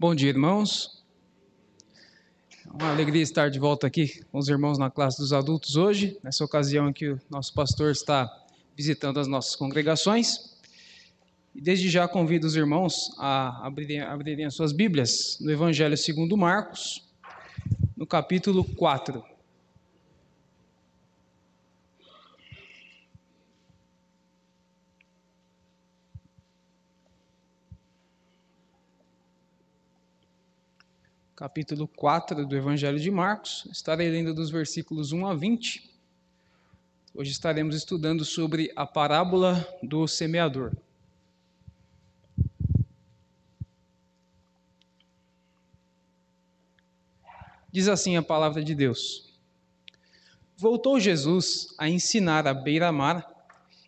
Bom dia, irmãos. É uma alegria estar de volta aqui com os irmãos na classe dos adultos hoje, nessa ocasião em que o nosso pastor está visitando as nossas congregações. E desde já convido os irmãos a abrirem, abrirem as suas Bíblias no Evangelho segundo Marcos, no capítulo 4. Capítulo 4 do Evangelho de Marcos. Estarei lendo dos versículos 1 a 20. Hoje estaremos estudando sobre a parábola do semeador. Diz assim a palavra de Deus: Voltou Jesus a ensinar à beira-mar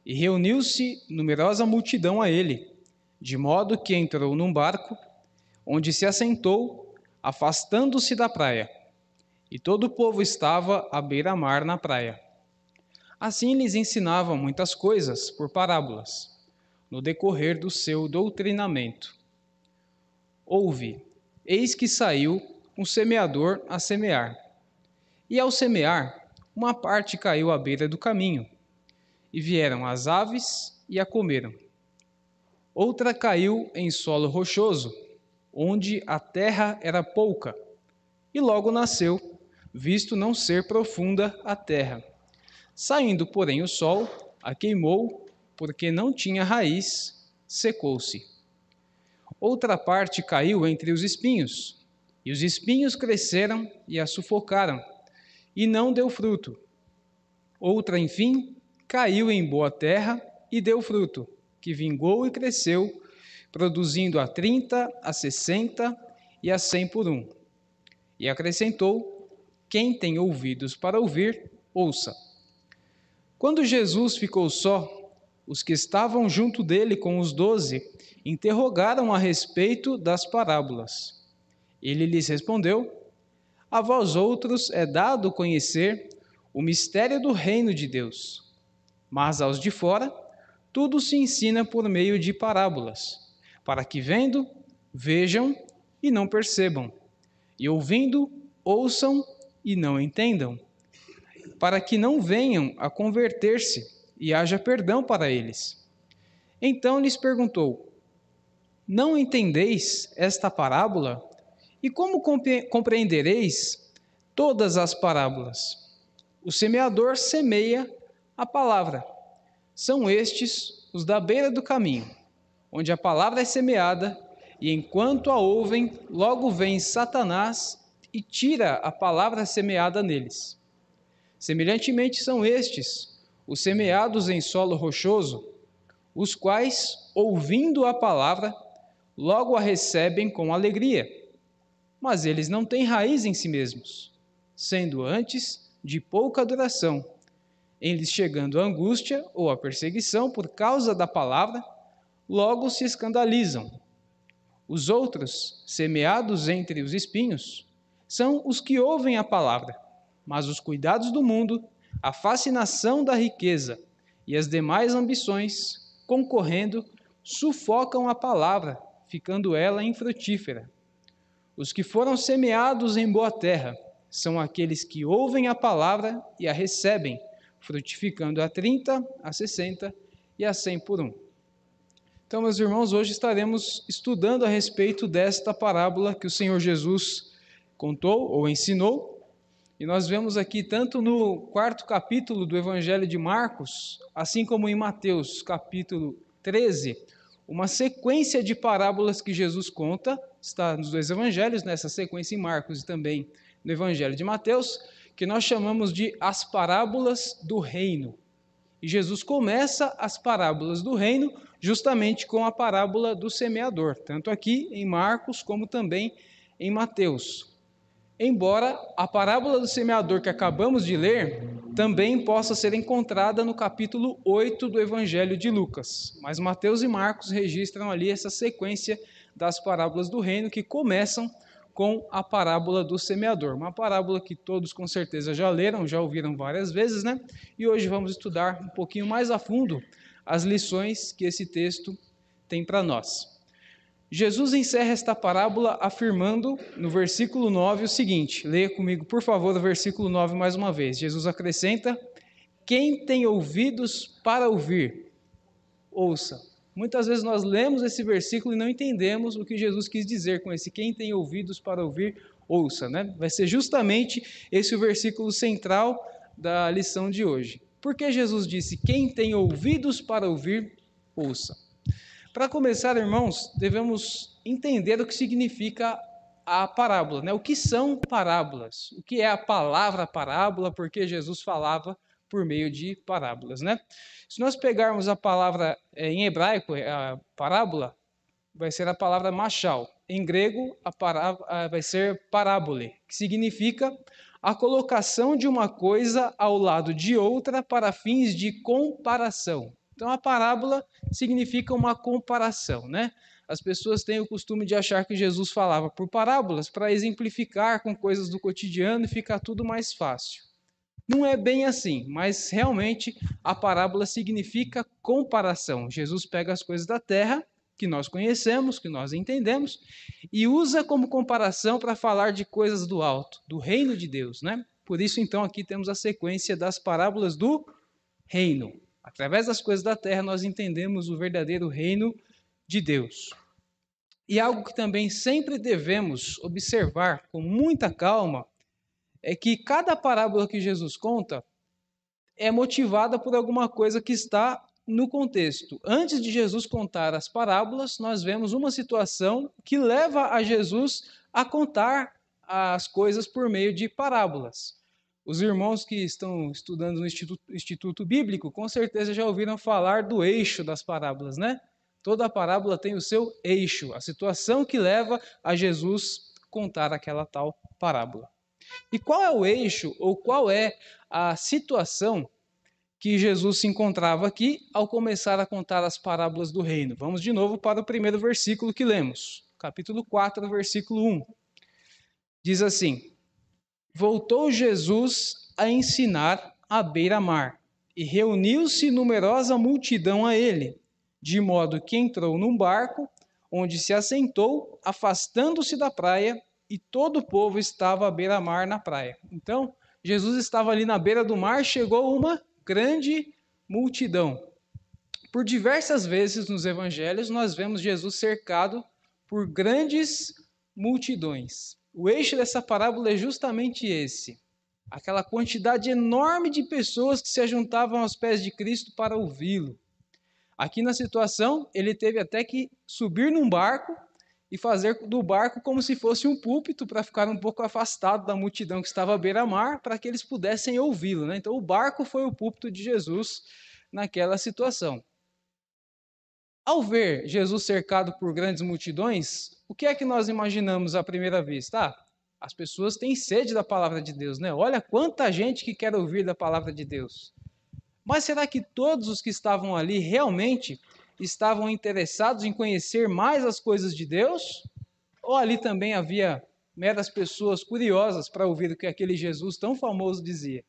e reuniu-se numerosa multidão a ele, de modo que entrou num barco, onde se assentou afastando-se da praia, e todo o povo estava à beira-mar na praia. Assim lhes ensinava muitas coisas por parábolas, no decorrer do seu doutrinamento. Ouve, eis que saiu um semeador a semear. E ao semear, uma parte caiu à beira do caminho, e vieram as aves e a comeram. Outra caiu em solo rochoso, onde a terra era pouca, e logo nasceu, visto não ser profunda a terra. Saindo, porém, o sol, a queimou, porque não tinha raiz, secou-se. Outra parte caiu entre os espinhos, e os espinhos cresceram e a sufocaram, e não deu fruto. Outra, enfim, caiu em boa terra e deu fruto, que vingou e cresceu produzindo a 30, a 60 e a 100 por um. E acrescentou: Quem tem ouvidos para ouvir, ouça. Quando Jesus ficou só, os que estavam junto dele com os doze interrogaram a respeito das parábolas. Ele lhes respondeu: A vós outros é dado conhecer o mistério do reino de Deus, mas aos de fora tudo se ensina por meio de parábolas para que vendo, vejam e não percebam, e ouvindo, ouçam e não entendam, para que não venham a converter-se e haja perdão para eles. Então lhes perguntou: Não entendeis esta parábola? E como compreendereis todas as parábolas? O semeador semeia a palavra. São estes os da beira do caminho onde a palavra é semeada, e enquanto a ouvem, logo vem Satanás e tira a palavra semeada neles. Semelhantemente são estes, os semeados em solo rochoso, os quais, ouvindo a palavra, logo a recebem com alegria. Mas eles não têm raiz em si mesmos, sendo antes de pouca duração, em lhes chegando a angústia ou a perseguição por causa da palavra, logo se escandalizam. Os outros, semeados entre os espinhos, são os que ouvem a palavra, mas os cuidados do mundo, a fascinação da riqueza e as demais ambições, concorrendo, sufocam a palavra, ficando ela infrutífera. Os que foram semeados em boa terra são aqueles que ouvem a palavra e a recebem, frutificando a 30, a 60 e a 100 por um. Então, meus irmãos, hoje estaremos estudando a respeito desta parábola que o Senhor Jesus contou ou ensinou. E nós vemos aqui, tanto no quarto capítulo do Evangelho de Marcos, assim como em Mateus, capítulo 13, uma sequência de parábolas que Jesus conta, está nos dois evangelhos, nessa sequência em Marcos e também no Evangelho de Mateus, que nós chamamos de as parábolas do reino. E Jesus começa as parábolas do reino justamente com a parábola do semeador, tanto aqui em Marcos como também em Mateus. Embora a parábola do semeador que acabamos de ler também possa ser encontrada no capítulo 8 do Evangelho de Lucas, mas Mateus e Marcos registram ali essa sequência das parábolas do reino que começam com a parábola do semeador. Uma parábola que todos com certeza já leram, já ouviram várias vezes, né? E hoje vamos estudar um pouquinho mais a fundo as lições que esse texto tem para nós. Jesus encerra esta parábola afirmando no versículo 9 o seguinte: leia comigo, por favor, o versículo 9 mais uma vez. Jesus acrescenta: Quem tem ouvidos para ouvir, ouça. Muitas vezes nós lemos esse versículo e não entendemos o que Jesus quis dizer com esse quem tem ouvidos para ouvir, ouça, né? Vai ser justamente esse o versículo central da lição de hoje. Porque Jesus disse: Quem tem ouvidos para ouvir, ouça. Para começar, irmãos, devemos entender o que significa a parábola, né? O que são parábolas? O que é a palavra parábola? Porque Jesus falava por meio de parábolas, né? Se nós pegarmos a palavra é, em hebraico, é, a parábola, vai ser a palavra machal. Em grego, a parábola vai ser parábole, que significa a colocação de uma coisa ao lado de outra para fins de comparação. Então, a parábola significa uma comparação, né? As pessoas têm o costume de achar que Jesus falava por parábolas para exemplificar com coisas do cotidiano e ficar tudo mais fácil. Não é bem assim, mas realmente a parábola significa comparação. Jesus pega as coisas da terra, que nós conhecemos, que nós entendemos, e usa como comparação para falar de coisas do alto, do reino de Deus, né? Por isso, então, aqui temos a sequência das parábolas do reino. Através das coisas da terra, nós entendemos o verdadeiro reino de Deus. E algo que também sempre devemos observar com muita calma é que cada parábola que Jesus conta é motivada por alguma coisa que está no contexto. Antes de Jesus contar as parábolas, nós vemos uma situação que leva a Jesus a contar as coisas por meio de parábolas. Os irmãos que estão estudando no Instituto, Instituto Bíblico, com certeza já ouviram falar do eixo das parábolas, né? Toda parábola tem o seu eixo, a situação que leva a Jesus contar aquela tal parábola. E qual é o eixo ou qual é a situação que Jesus se encontrava aqui ao começar a contar as parábolas do reino? Vamos de novo para o primeiro versículo que lemos, capítulo 4, versículo 1. Diz assim: voltou Jesus a ensinar à beira-mar, e reuniu-se numerosa multidão a ele, de modo que entrou num barco, onde se assentou, afastando-se da praia, e todo o povo estava à beira-mar na praia. Então, Jesus estava ali na beira do mar, chegou uma grande multidão. Por diversas vezes nos evangelhos, nós vemos Jesus cercado por grandes multidões. O eixo dessa parábola é justamente esse. Aquela quantidade enorme de pessoas que se ajuntavam aos pés de Cristo para ouvi-lo. Aqui na situação, ele teve até que subir num barco e fazer do barco como se fosse um púlpito para ficar um pouco afastado da multidão que estava à beira-mar, para que eles pudessem ouvi-lo. Né? Então, o barco foi o púlpito de Jesus naquela situação. Ao ver Jesus cercado por grandes multidões, o que é que nós imaginamos à primeira vista? Ah, as pessoas têm sede da palavra de Deus, né? Olha quanta gente que quer ouvir da palavra de Deus. Mas será que todos os que estavam ali realmente estavam interessados em conhecer mais as coisas de Deus? Ou ali também havia meras pessoas curiosas para ouvir o que aquele Jesus tão famoso dizia?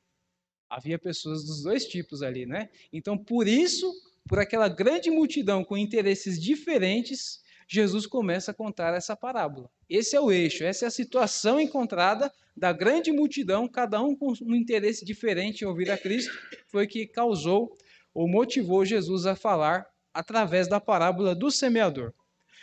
Havia pessoas dos dois tipos ali, né? Então, por isso, por aquela grande multidão com interesses diferentes, Jesus começa a contar essa parábola. Esse é o eixo, essa é a situação encontrada da grande multidão, cada um com um interesse diferente em ouvir a Cristo, foi que causou ou motivou Jesus a falar através da parábola do semeador.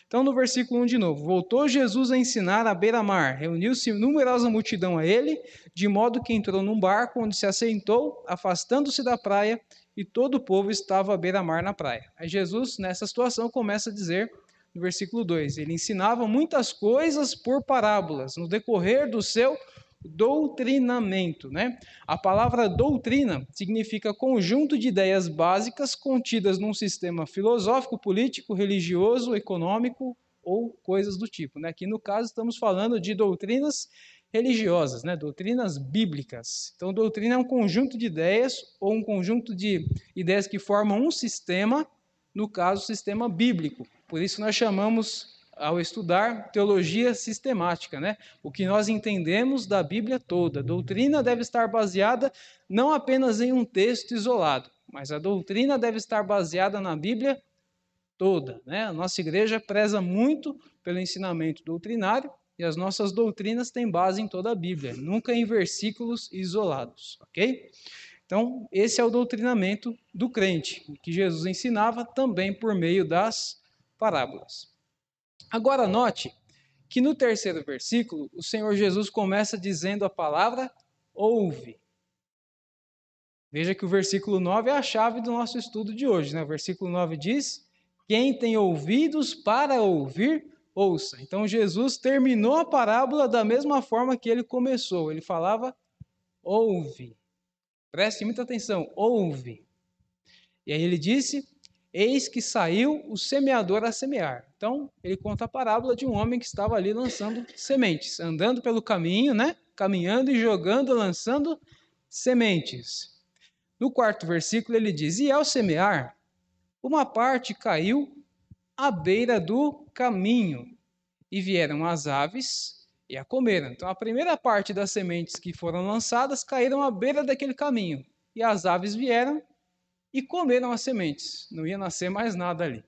Então, no versículo 1 de novo, voltou Jesus a ensinar à beira-mar, reuniu-se numerosa multidão a ele, de modo que entrou num barco onde se assentou, afastando-se da praia, e todo o povo estava à beira-mar na praia. Aí Jesus, nessa situação, começa a dizer, no versículo 2, ele ensinava muitas coisas por parábolas, no decorrer do seu doutrinamento. Né? A palavra doutrina significa conjunto de ideias básicas contidas num sistema filosófico, político, religioso, econômico ou coisas do tipo. Né? Aqui, no caso, estamos falando de doutrinas religiosas, né? doutrinas bíblicas. Então, doutrina é um conjunto de ideias ou um conjunto de ideias que formam um sistema, no caso, o sistema bíblico. Por isso nós chamamos, ao estudar, teologia sistemática, né? o que nós entendemos da Bíblia toda. A doutrina deve estar baseada não apenas em um texto isolado, mas a doutrina deve estar baseada na Bíblia toda. Né? A nossa igreja preza muito pelo ensinamento doutrinário, e as nossas doutrinas têm base em toda a Bíblia, nunca em versículos isolados, ok? Então, esse é o doutrinamento do crente, que Jesus ensinava também por meio das parábolas. Agora, note que no terceiro versículo, o Senhor Jesus começa dizendo a palavra ouve. Veja que o versículo 9 é a chave do nosso estudo de hoje. Né? O versículo 9 diz: Quem tem ouvidos para ouvir, ouça. Então Jesus terminou a parábola da mesma forma que ele começou. Ele falava: ouve. Preste muita atenção, ouve. E aí ele disse: Eis que saiu o semeador a semear. Então, ele conta a parábola de um homem que estava ali lançando sementes, andando pelo caminho, né? Caminhando e jogando, lançando sementes. No quarto versículo ele diz: E ao semear, uma parte caiu à beira do caminho, e vieram as aves e a comeram. Então a primeira parte das sementes que foram lançadas caíram à beira daquele caminho, e as aves vieram e comeram as sementes. Não ia nascer mais nada ali.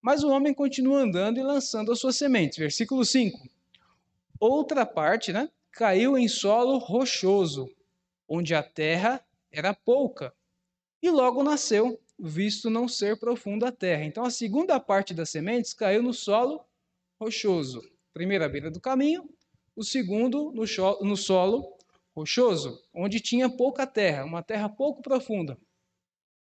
Mas o homem continua andando e lançando as suas sementes. Versículo 5. Outra parte, né, caiu em solo rochoso, onde a terra era pouca, e logo nasceu, visto não ser profunda a terra. Então a segunda parte das sementes caiu no solo rochoso. Primeiro à beira do caminho, o segundo no, no solo rochoso, onde tinha pouca terra, uma terra pouco profunda.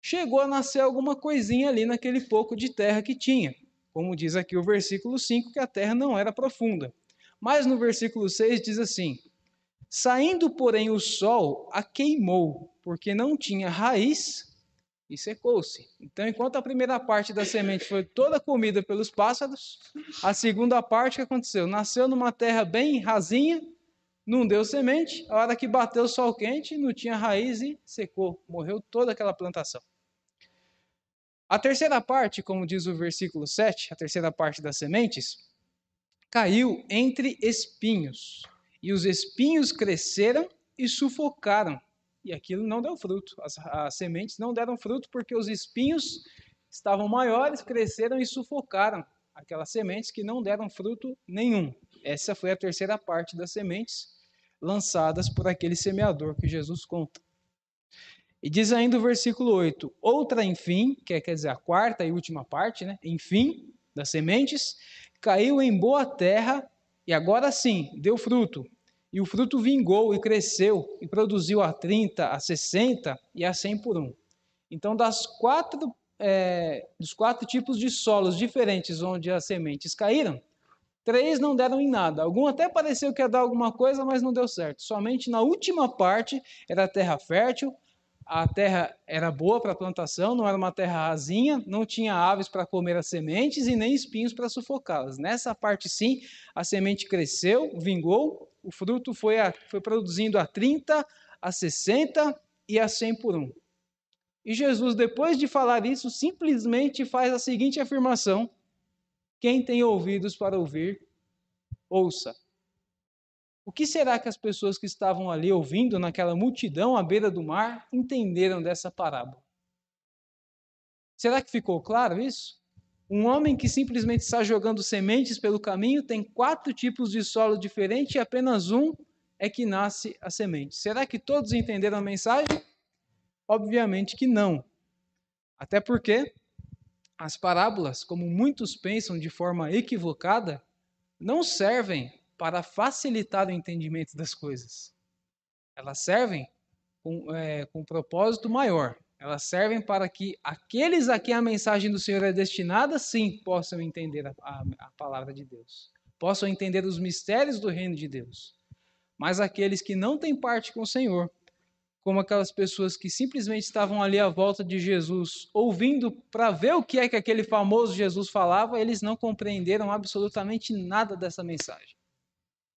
Chegou a nascer alguma coisinha ali naquele pouco de terra que tinha. Como diz aqui o versículo 5, que a terra não era profunda. Mas no versículo 6 diz assim: Saindo, porém, o sol a queimou, porque não tinha raiz e secou-se. Então, enquanto a primeira parte da semente foi toda comida pelos pássaros, a segunda parte que aconteceu? Nasceu numa terra bem rasinha, não deu semente, a hora que bateu o sol quente, não tinha raiz e secou, morreu toda aquela plantação. A terceira parte, como diz o versículo 7, a terceira parte das sementes, caiu entre espinhos e os espinhos cresceram e sufocaram, e aquilo não deu fruto. As, as sementes não deram fruto porque os espinhos estavam maiores, cresceram e sufocaram aquelas sementes que não deram fruto nenhum. Essa foi a terceira parte das sementes lançadas por aquele semeador que Jesus conta. E diz ainda o versículo 8: Outra, enfim, que é, quer dizer, a quarta e última parte, né? Enfim, das sementes, caiu em boa terra e agora sim, deu fruto. E o fruto vingou e cresceu e produziu a 30, a 60 e a 100 por um. Então, das quatro, é, dos quatro tipos de solos diferentes onde as sementes caíram, três não deram em nada. Algum até pareceu que ia dar alguma coisa, mas não deu certo. Somente na última parte era terra fértil, a terra era boa para plantação, não era uma terra rasinha, não tinha aves para comer as sementes e nem espinhos para sufocá-las. Nessa parte, sim, a semente cresceu, vingou, o fruto foi, a, foi produzindo a 30, a 60 e a 100 por um. E Jesus, depois de falar isso, simplesmente faz a seguinte afirmação: Quem tem ouvidos para ouvir, ouça. O que será que as pessoas que estavam ali ouvindo naquela multidão à beira do mar entenderam dessa parábola? Será que ficou claro isso? Um homem que simplesmente está jogando sementes pelo caminho tem quatro tipos de solo diferentes e apenas um é que nasce a semente. Será que todos entenderam a mensagem? Obviamente que não. Até porque as parábolas, como muitos pensam de forma equivocada, não servem para facilitar o entendimento das coisas. Elas servem com, é, com um propósito maior. Elas servem para que aqueles a quem a mensagem do Senhor é destinada, sim, possam entender a, a, a palavra de Deus. Possam entender os mistérios do reino de Deus. Mas aqueles que não têm parte com o Senhor, como aquelas pessoas que simplesmente estavam ali à volta de Jesus, ouvindo para ver o que é que aquele famoso Jesus falava, eles não compreenderam absolutamente nada dessa mensagem.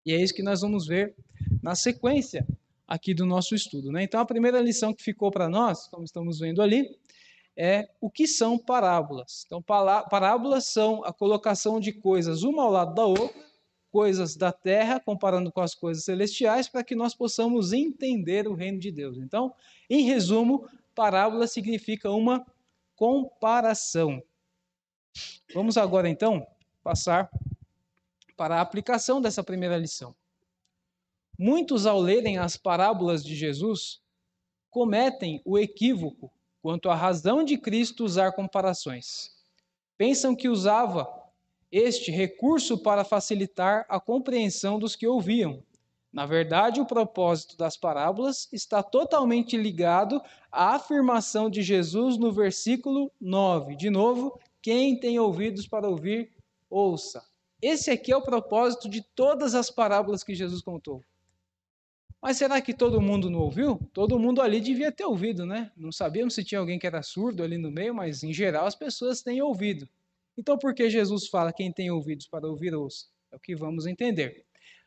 E é isso que nós vamos ver na sequência aqui do nosso estudo. Né? Então, a primeira lição que ficou para nós, como estamos vendo ali, é o que são parábolas. Então, parábolas são a colocação de coisas uma ao lado da outra, coisas da terra, comparando com as coisas celestiais, para que nós possamos entender o reino de Deus. Então, em resumo, parábola significa uma comparação. Vamos agora, então, passar para a aplicação dessa primeira lição. Muitos, ao lerem as parábolas de Jesus, cometem o equívoco quanto à razão de Cristo usar comparações. Pensam que usava este recurso para facilitar a compreensão dos que ouviam. Na verdade, o propósito das parábolas está totalmente ligado à afirmação de Jesus no versículo 9. De novo, quem tem ouvidos para ouvir, ouça. Esse aqui é o propósito de todas as parábolas que Jesus contou. Mas será que todo mundo não ouviu? Todo mundo ali devia ter ouvido, né? Não sabíamos se tinha alguém que era surdo ali no meio, mas em geral as pessoas têm ouvido. Então, por que Jesus fala quem tem ouvidos para ouvir, ouça? É o que vamos entender.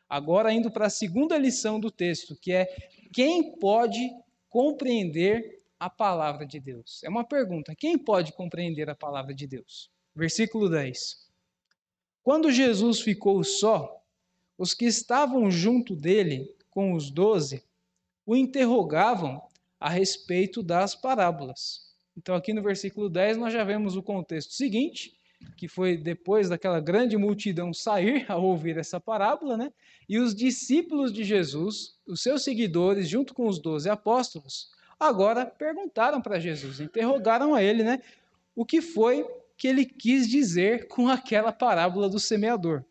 Agora, indo para a segunda lição do texto, que é quem pode compreender a palavra de Deus? É uma pergunta. Quem pode compreender a palavra de Deus? Versículo 10. Quando Jesus ficou só, os que estavam junto dele, com os doze, o interrogavam a respeito das parábolas. Então, aqui no versículo 10, nós já vemos o contexto seguinte, que foi depois daquela grande multidão sair ao ouvir essa parábola, né? E os discípulos de Jesus, os seus seguidores, junto com os doze apóstolos, agora perguntaram para Jesus, interrogaram a ele, né? O que foi que ele quis dizer com aquela parábola do semeador.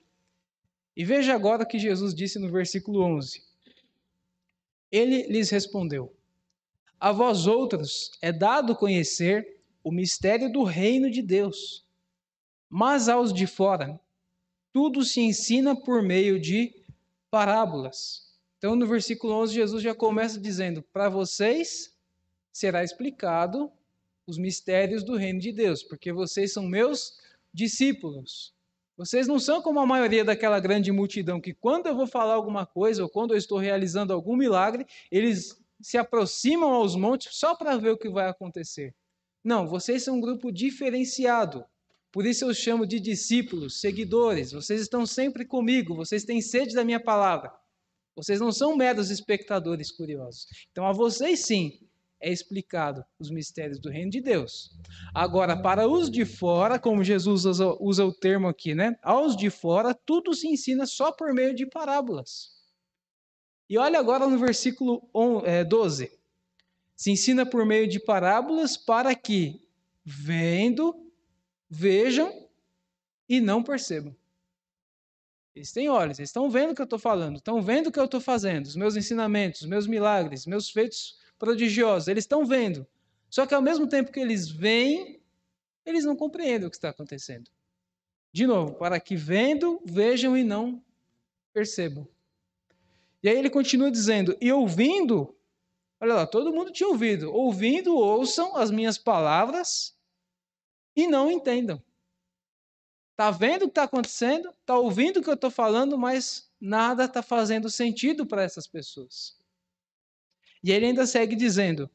E veja agora o que Jesus disse no versículo 11. Ele lhes respondeu: A vós outros é dado conhecer o mistério do reino de Deus, mas aos de fora tudo se ensina por meio de parábolas. Então, no versículo 11, Jesus já começa dizendo: Para vocês será explicado os mistérios do reino de Deus, porque vocês são meus discípulos. Vocês não são como a maioria daquela grande multidão que, quando eu vou falar alguma coisa ou quando eu estou realizando algum milagre, eles se aproximam aos montes só para ver o que vai acontecer. Não, vocês são um grupo diferenciado. Por isso eu chamo de discípulos, seguidores. Vocês estão sempre comigo, vocês têm sede da minha palavra. Vocês não são meros espectadores curiosos. Então, a vocês sim é explicado os mistérios do reino de Deus. Agora, para os de fora, como Jesus usa, usa o termo aqui, né? Aos de fora, tudo se ensina só por meio de parábolas. E olha agora no versículo 12. É, se ensina por meio de parábolas para que, vendo, vejam e não percebam. Eles têm olhos, eles estão vendo o que eu estou falando, estão vendo o que eu estou fazendo, os meus ensinamentos, os meus milagres, meus feitos prodigiosos. Eles estão vendo. Só que ao mesmo tempo que eles veem, eles não compreendem o que está acontecendo. De novo, para que vendo, vejam e não percebam. E aí ele continua dizendo: e ouvindo, olha lá, todo mundo tinha ouvido. Ouvindo, ouçam as minhas palavras e não entendam. Está vendo o que está acontecendo, está ouvindo o que eu estou falando, mas nada está fazendo sentido para essas pessoas. E ele ainda segue dizendo: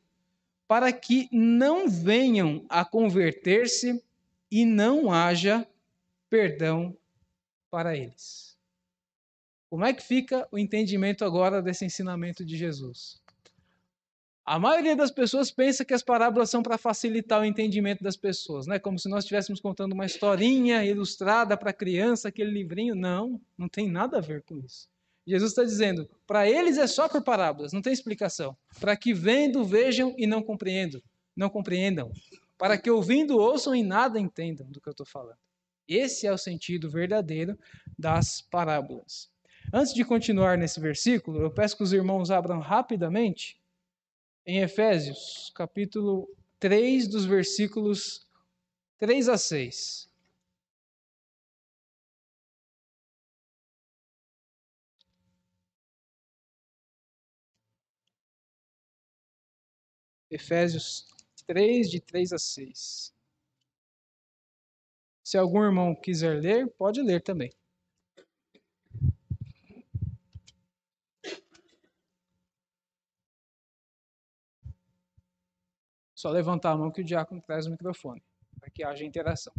para que não venham a converter-se e não haja perdão para eles. Como é que fica o entendimento agora desse ensinamento de Jesus? A maioria das pessoas pensa que as parábolas são para facilitar o entendimento das pessoas, né? Como se nós estivéssemos contando uma historinha ilustrada para criança, aquele livrinho. Não, não tem nada a ver com isso. Jesus está dizendo, para eles é só por parábolas, não tem explicação. Para que vendo, vejam e não compreendam, não compreendam. Para que ouvindo, ouçam e nada entendam do que eu estou falando. Esse é o sentido verdadeiro das parábolas. Antes de continuar nesse versículo, eu peço que os irmãos abram rapidamente em Efésios, capítulo 3, dos versículos 3 a 6. Efésios 3, de 3 a 6. Se algum irmão quiser ler, pode ler também. Só levantar a mão que o diácono traz o microfone, para que haja interação.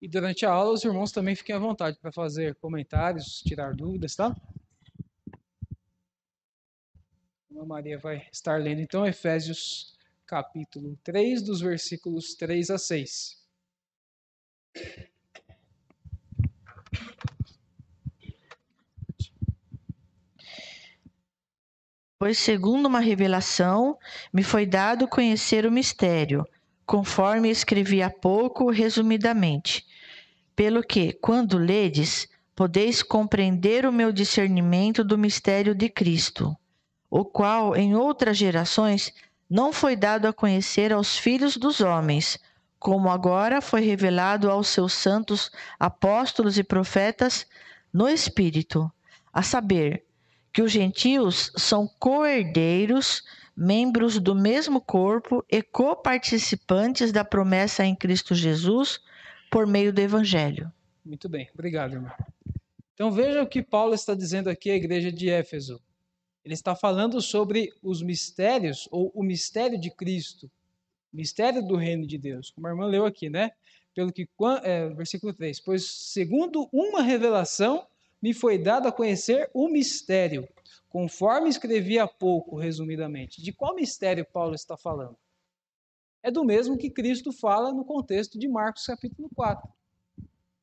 E durante a aula, os irmãos também fiquem à vontade para fazer comentários, tirar dúvidas, tá? A Maria vai estar lendo então Efésios capítulo 3, dos versículos 3 a 6. Pois, segundo uma revelação, me foi dado conhecer o mistério, conforme escrevi há pouco, resumidamente. Pelo que, quando ledes, podeis compreender o meu discernimento do mistério de Cristo, o qual, em outras gerações, não foi dado a conhecer aos filhos dos homens, como agora foi revelado aos seus santos apóstolos e profetas no Espírito, a saber, que os gentios são co-herdeiros, membros do mesmo corpo e coparticipantes da promessa em Cristo Jesus por meio do Evangelho. Muito bem, obrigado, irmão. Então veja o que Paulo está dizendo aqui à igreja de Éfeso. Ele está falando sobre os mistérios, ou o mistério de Cristo, mistério do reino de Deus, como a irmã leu aqui, né? Pelo que, é, versículo 3: Pois segundo uma revelação me foi dado a conhecer o mistério, conforme escrevi há pouco, resumidamente. De qual mistério Paulo está falando? É do mesmo que Cristo fala no contexto de Marcos capítulo 4.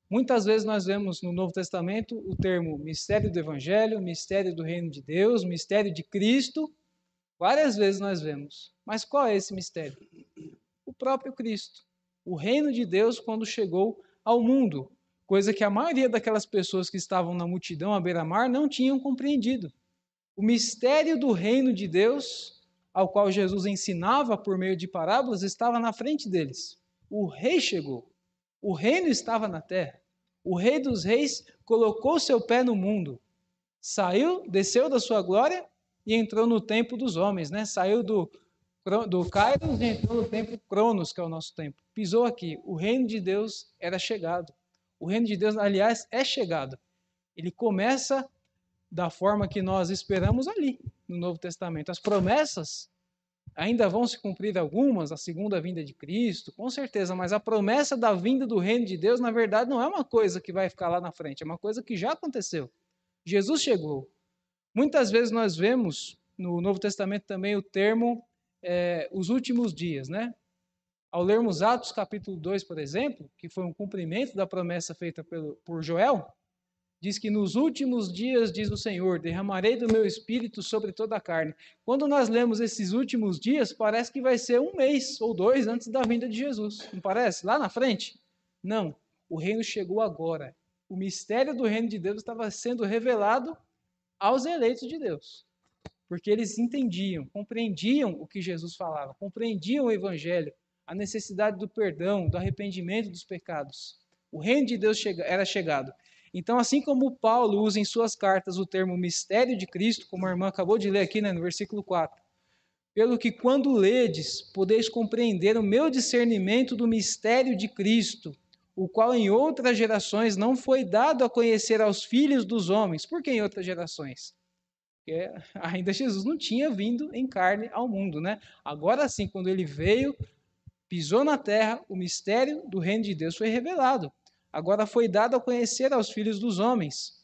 Muitas vezes nós vemos no Novo Testamento o termo mistério do Evangelho, mistério do reino de Deus, mistério de Cristo. Várias vezes nós vemos. Mas qual é esse mistério? O próprio Cristo. O reino de Deus quando chegou ao mundo coisa que a maioria daquelas pessoas que estavam na multidão à beira-mar não tinham compreendido. O mistério do reino de Deus, ao qual Jesus ensinava por meio de parábolas, estava na frente deles. O rei chegou. O reino estava na terra. O rei dos reis colocou seu pé no mundo. Saiu, desceu da sua glória e entrou no tempo dos homens, né? Saiu do do Kairos e entrou no tempo Cronos, que é o nosso tempo. Pisou aqui. O reino de Deus era chegado. O reino de Deus, aliás, é chegado. Ele começa da forma que nós esperamos ali, no Novo Testamento. As promessas ainda vão se cumprir algumas, a segunda vinda de Cristo, com certeza, mas a promessa da vinda do reino de Deus, na verdade, não é uma coisa que vai ficar lá na frente, é uma coisa que já aconteceu. Jesus chegou. Muitas vezes nós vemos no Novo Testamento também o termo é, os últimos dias, né? Ao lermos Atos capítulo 2, por exemplo, que foi um cumprimento da promessa feita pelo, por Joel, diz que nos últimos dias, diz o Senhor, derramarei do meu espírito sobre toda a carne. Quando nós lemos esses últimos dias, parece que vai ser um mês ou dois antes da vinda de Jesus, não parece? Lá na frente? Não, o reino chegou agora. O mistério do reino de Deus estava sendo revelado aos eleitos de Deus. Porque eles entendiam, compreendiam o que Jesus falava, compreendiam o evangelho, a necessidade do perdão, do arrependimento dos pecados. O reino de Deus era chegado. Então, assim como Paulo usa em suas cartas o termo mistério de Cristo, como a irmã acabou de ler aqui né, no versículo 4, pelo que quando ledes, podeis compreender o meu discernimento do mistério de Cristo, o qual em outras gerações não foi dado a conhecer aos filhos dos homens. Por que em outras gerações? Porque ainda Jesus não tinha vindo em carne ao mundo, né? Agora sim, quando ele veio, pisou na terra, o mistério do reino de Deus foi revelado. Agora foi dado a conhecer aos filhos dos homens.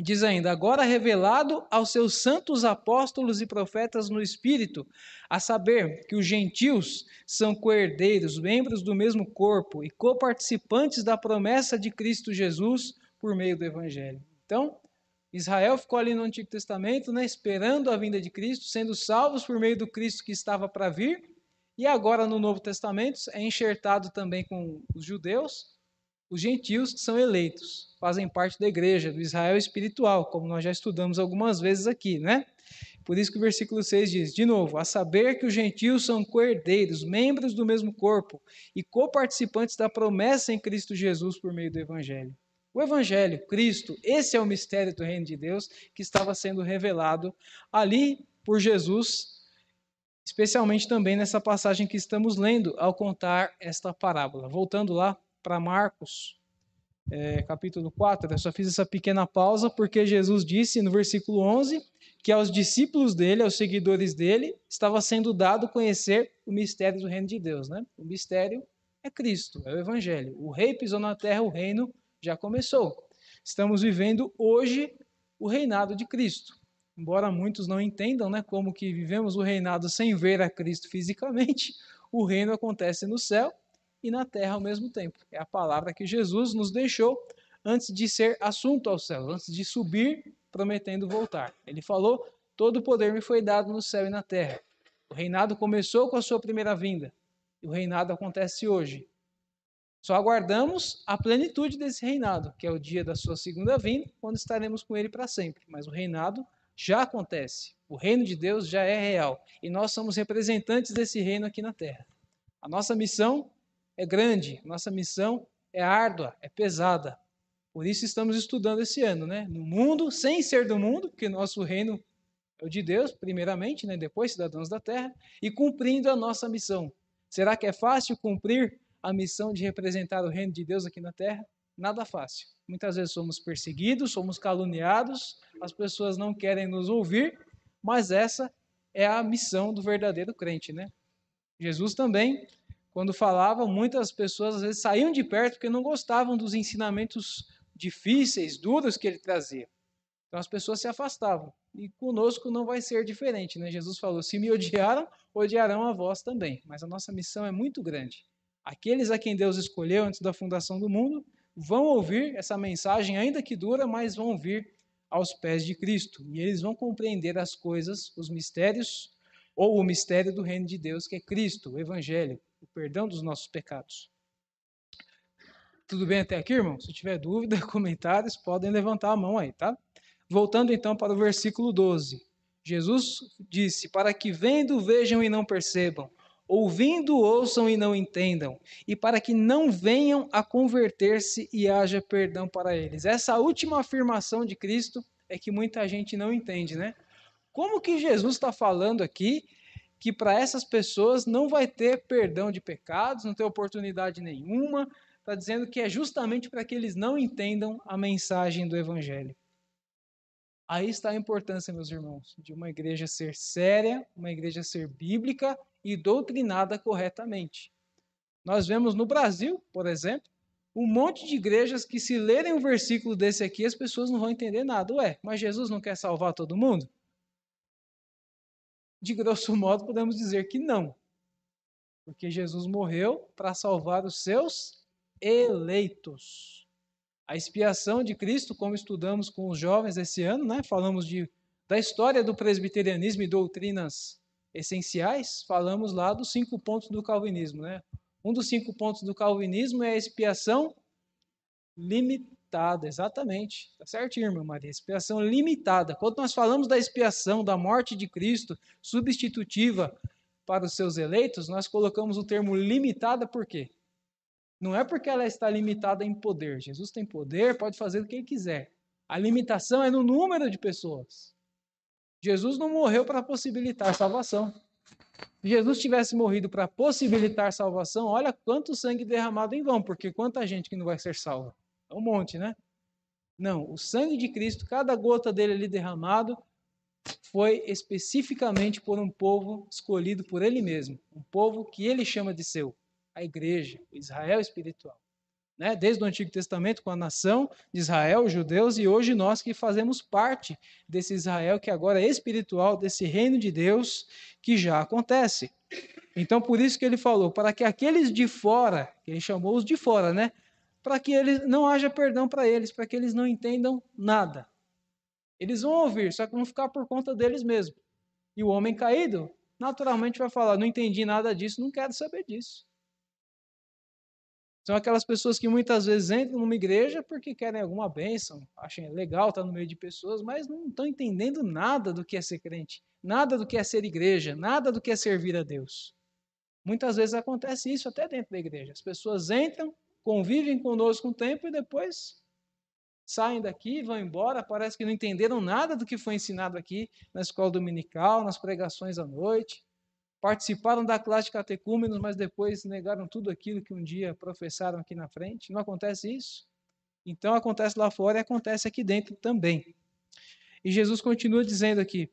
Diz ainda: agora revelado aos seus santos apóstolos e profetas no Espírito, a saber que os gentios são coerdeiros, membros do mesmo corpo e coparticipantes da promessa de Cristo Jesus por meio do Evangelho. Então, Israel ficou ali no Antigo Testamento, né, esperando a vinda de Cristo, sendo salvos por meio do Cristo que estava para vir, e agora no Novo Testamento é enxertado também com os judeus, os gentios que são eleitos, fazem parte da igreja, do Israel espiritual, como nós já estudamos algumas vezes aqui, né? Por isso que o versículo 6 diz, de novo, a saber que os gentios são coerdeiros, membros do mesmo corpo e coparticipantes da promessa em Cristo Jesus por meio do evangelho. O evangelho, Cristo, esse é o mistério do reino de Deus que estava sendo revelado ali por Jesus especialmente também nessa passagem que estamos lendo ao contar esta parábola. Voltando lá para Marcos, é, capítulo 4, eu só fiz essa pequena pausa porque Jesus disse no versículo 11 que aos discípulos dele, aos seguidores dele, estava sendo dado conhecer o mistério do reino de Deus. Né? O mistério é Cristo, é o Evangelho. O rei pisou na terra, o reino já começou. Estamos vivendo hoje o reinado de Cristo embora muitos não entendam né, como que vivemos o reinado sem ver a Cristo fisicamente, o reino acontece no céu e na terra ao mesmo tempo. É a palavra que Jesus nos deixou antes de ser assunto ao céu, antes de subir, prometendo voltar. Ele falou todo o poder me foi dado no céu e na terra. O reinado começou com a sua primeira vinda, e o reinado acontece hoje. Só aguardamos a plenitude desse reinado, que é o dia da sua segunda vinda, quando estaremos com ele para sempre. Mas o reinado já acontece. O reino de Deus já é real. E nós somos representantes desse reino aqui na terra. A nossa missão é grande, nossa missão é árdua, é pesada. Por isso estamos estudando esse ano, né? No mundo, sem ser do mundo, porque nosso reino é o de Deus, primeiramente, né? depois cidadãos da terra, e cumprindo a nossa missão. Será que é fácil cumprir a missão de representar o reino de Deus aqui na terra? Nada fácil. Muitas vezes somos perseguidos, somos caluniados, as pessoas não querem nos ouvir, mas essa é a missão do verdadeiro crente, né? Jesus também, quando falava, muitas pessoas às vezes saíam de perto porque não gostavam dos ensinamentos difíceis, duros que ele trazia. Então as pessoas se afastavam. E conosco não vai ser diferente, né? Jesus falou: "Se me odiaram, odiarão a vós também". Mas a nossa missão é muito grande. Aqueles a quem Deus escolheu antes da fundação do mundo vão ouvir essa mensagem, ainda que dura, mas vão vir aos pés de Cristo. E eles vão compreender as coisas, os mistérios, ou o mistério do reino de Deus, que é Cristo, o Evangelho, o perdão dos nossos pecados. Tudo bem até aqui, irmão? Se tiver dúvida, comentários, podem levantar a mão aí, tá? Voltando então para o versículo 12. Jesus disse: Para que vendo vejam e não percebam, ouvindo ouçam e não entendam, e para que não venham a converter-se e haja perdão para eles. Essa última afirmação de Cristo é que muita gente não entende, né? Como que Jesus está falando aqui que para essas pessoas não vai ter perdão de pecados, não tem oportunidade nenhuma? Está dizendo que é justamente para que eles não entendam a mensagem do Evangelho. Aí está a importância, meus irmãos, de uma igreja ser séria, uma igreja ser bíblica e doutrinada corretamente. Nós vemos no Brasil, por exemplo, um monte de igrejas que, se lerem um versículo desse aqui, as pessoas não vão entender nada. Ué, mas Jesus não quer salvar todo mundo? De grosso modo, podemos dizer que não. Porque Jesus morreu para salvar os seus eleitos. A expiação de Cristo, como estudamos com os jovens esse ano, né? falamos de, da história do presbiterianismo e doutrinas essenciais, falamos lá dos cinco pontos do calvinismo. Né? Um dos cinco pontos do calvinismo é a expiação limitada, exatamente. Tá certo, irmã Maria? Expiação limitada. Quando nós falamos da expiação, da morte de Cristo, substitutiva para os seus eleitos, nós colocamos o termo limitada por quê? Não é porque ela está limitada em poder. Jesus tem poder, pode fazer o que ele quiser. A limitação é no número de pessoas. Jesus não morreu para possibilitar salvação. Se Jesus tivesse morrido para possibilitar salvação, olha quanto sangue derramado em vão, porque quanta gente que não vai ser salva. É um monte, né? Não, o sangue de Cristo, cada gota dele ali derramado, foi especificamente por um povo escolhido por ele mesmo, um povo que ele chama de seu a igreja, o Israel espiritual. Né? Desde o Antigo Testamento, com a nação de Israel, os judeus, e hoje nós que fazemos parte desse Israel que agora é espiritual, desse reino de Deus que já acontece. Então, por isso que ele falou, para que aqueles de fora, que ele chamou os de fora, né? Para que eles não haja perdão para eles, para que eles não entendam nada. Eles vão ouvir, só que vão ficar por conta deles mesmos. E o homem caído, naturalmente, vai falar: não entendi nada disso, não quero saber disso. São aquelas pessoas que muitas vezes entram numa igreja porque querem alguma bênção, acham legal estar no meio de pessoas, mas não estão entendendo nada do que é ser crente, nada do que é ser igreja, nada do que é servir a Deus. Muitas vezes acontece isso até dentro da igreja. As pessoas entram, convivem conosco um tempo e depois saem daqui, vão embora, parece que não entenderam nada do que foi ensinado aqui na escola dominical, nas pregações à noite participaram da classe de catecúmenos, mas depois negaram tudo aquilo que um dia professaram aqui na frente. Não acontece isso? Então acontece lá fora e acontece aqui dentro também. E Jesus continua dizendo aqui,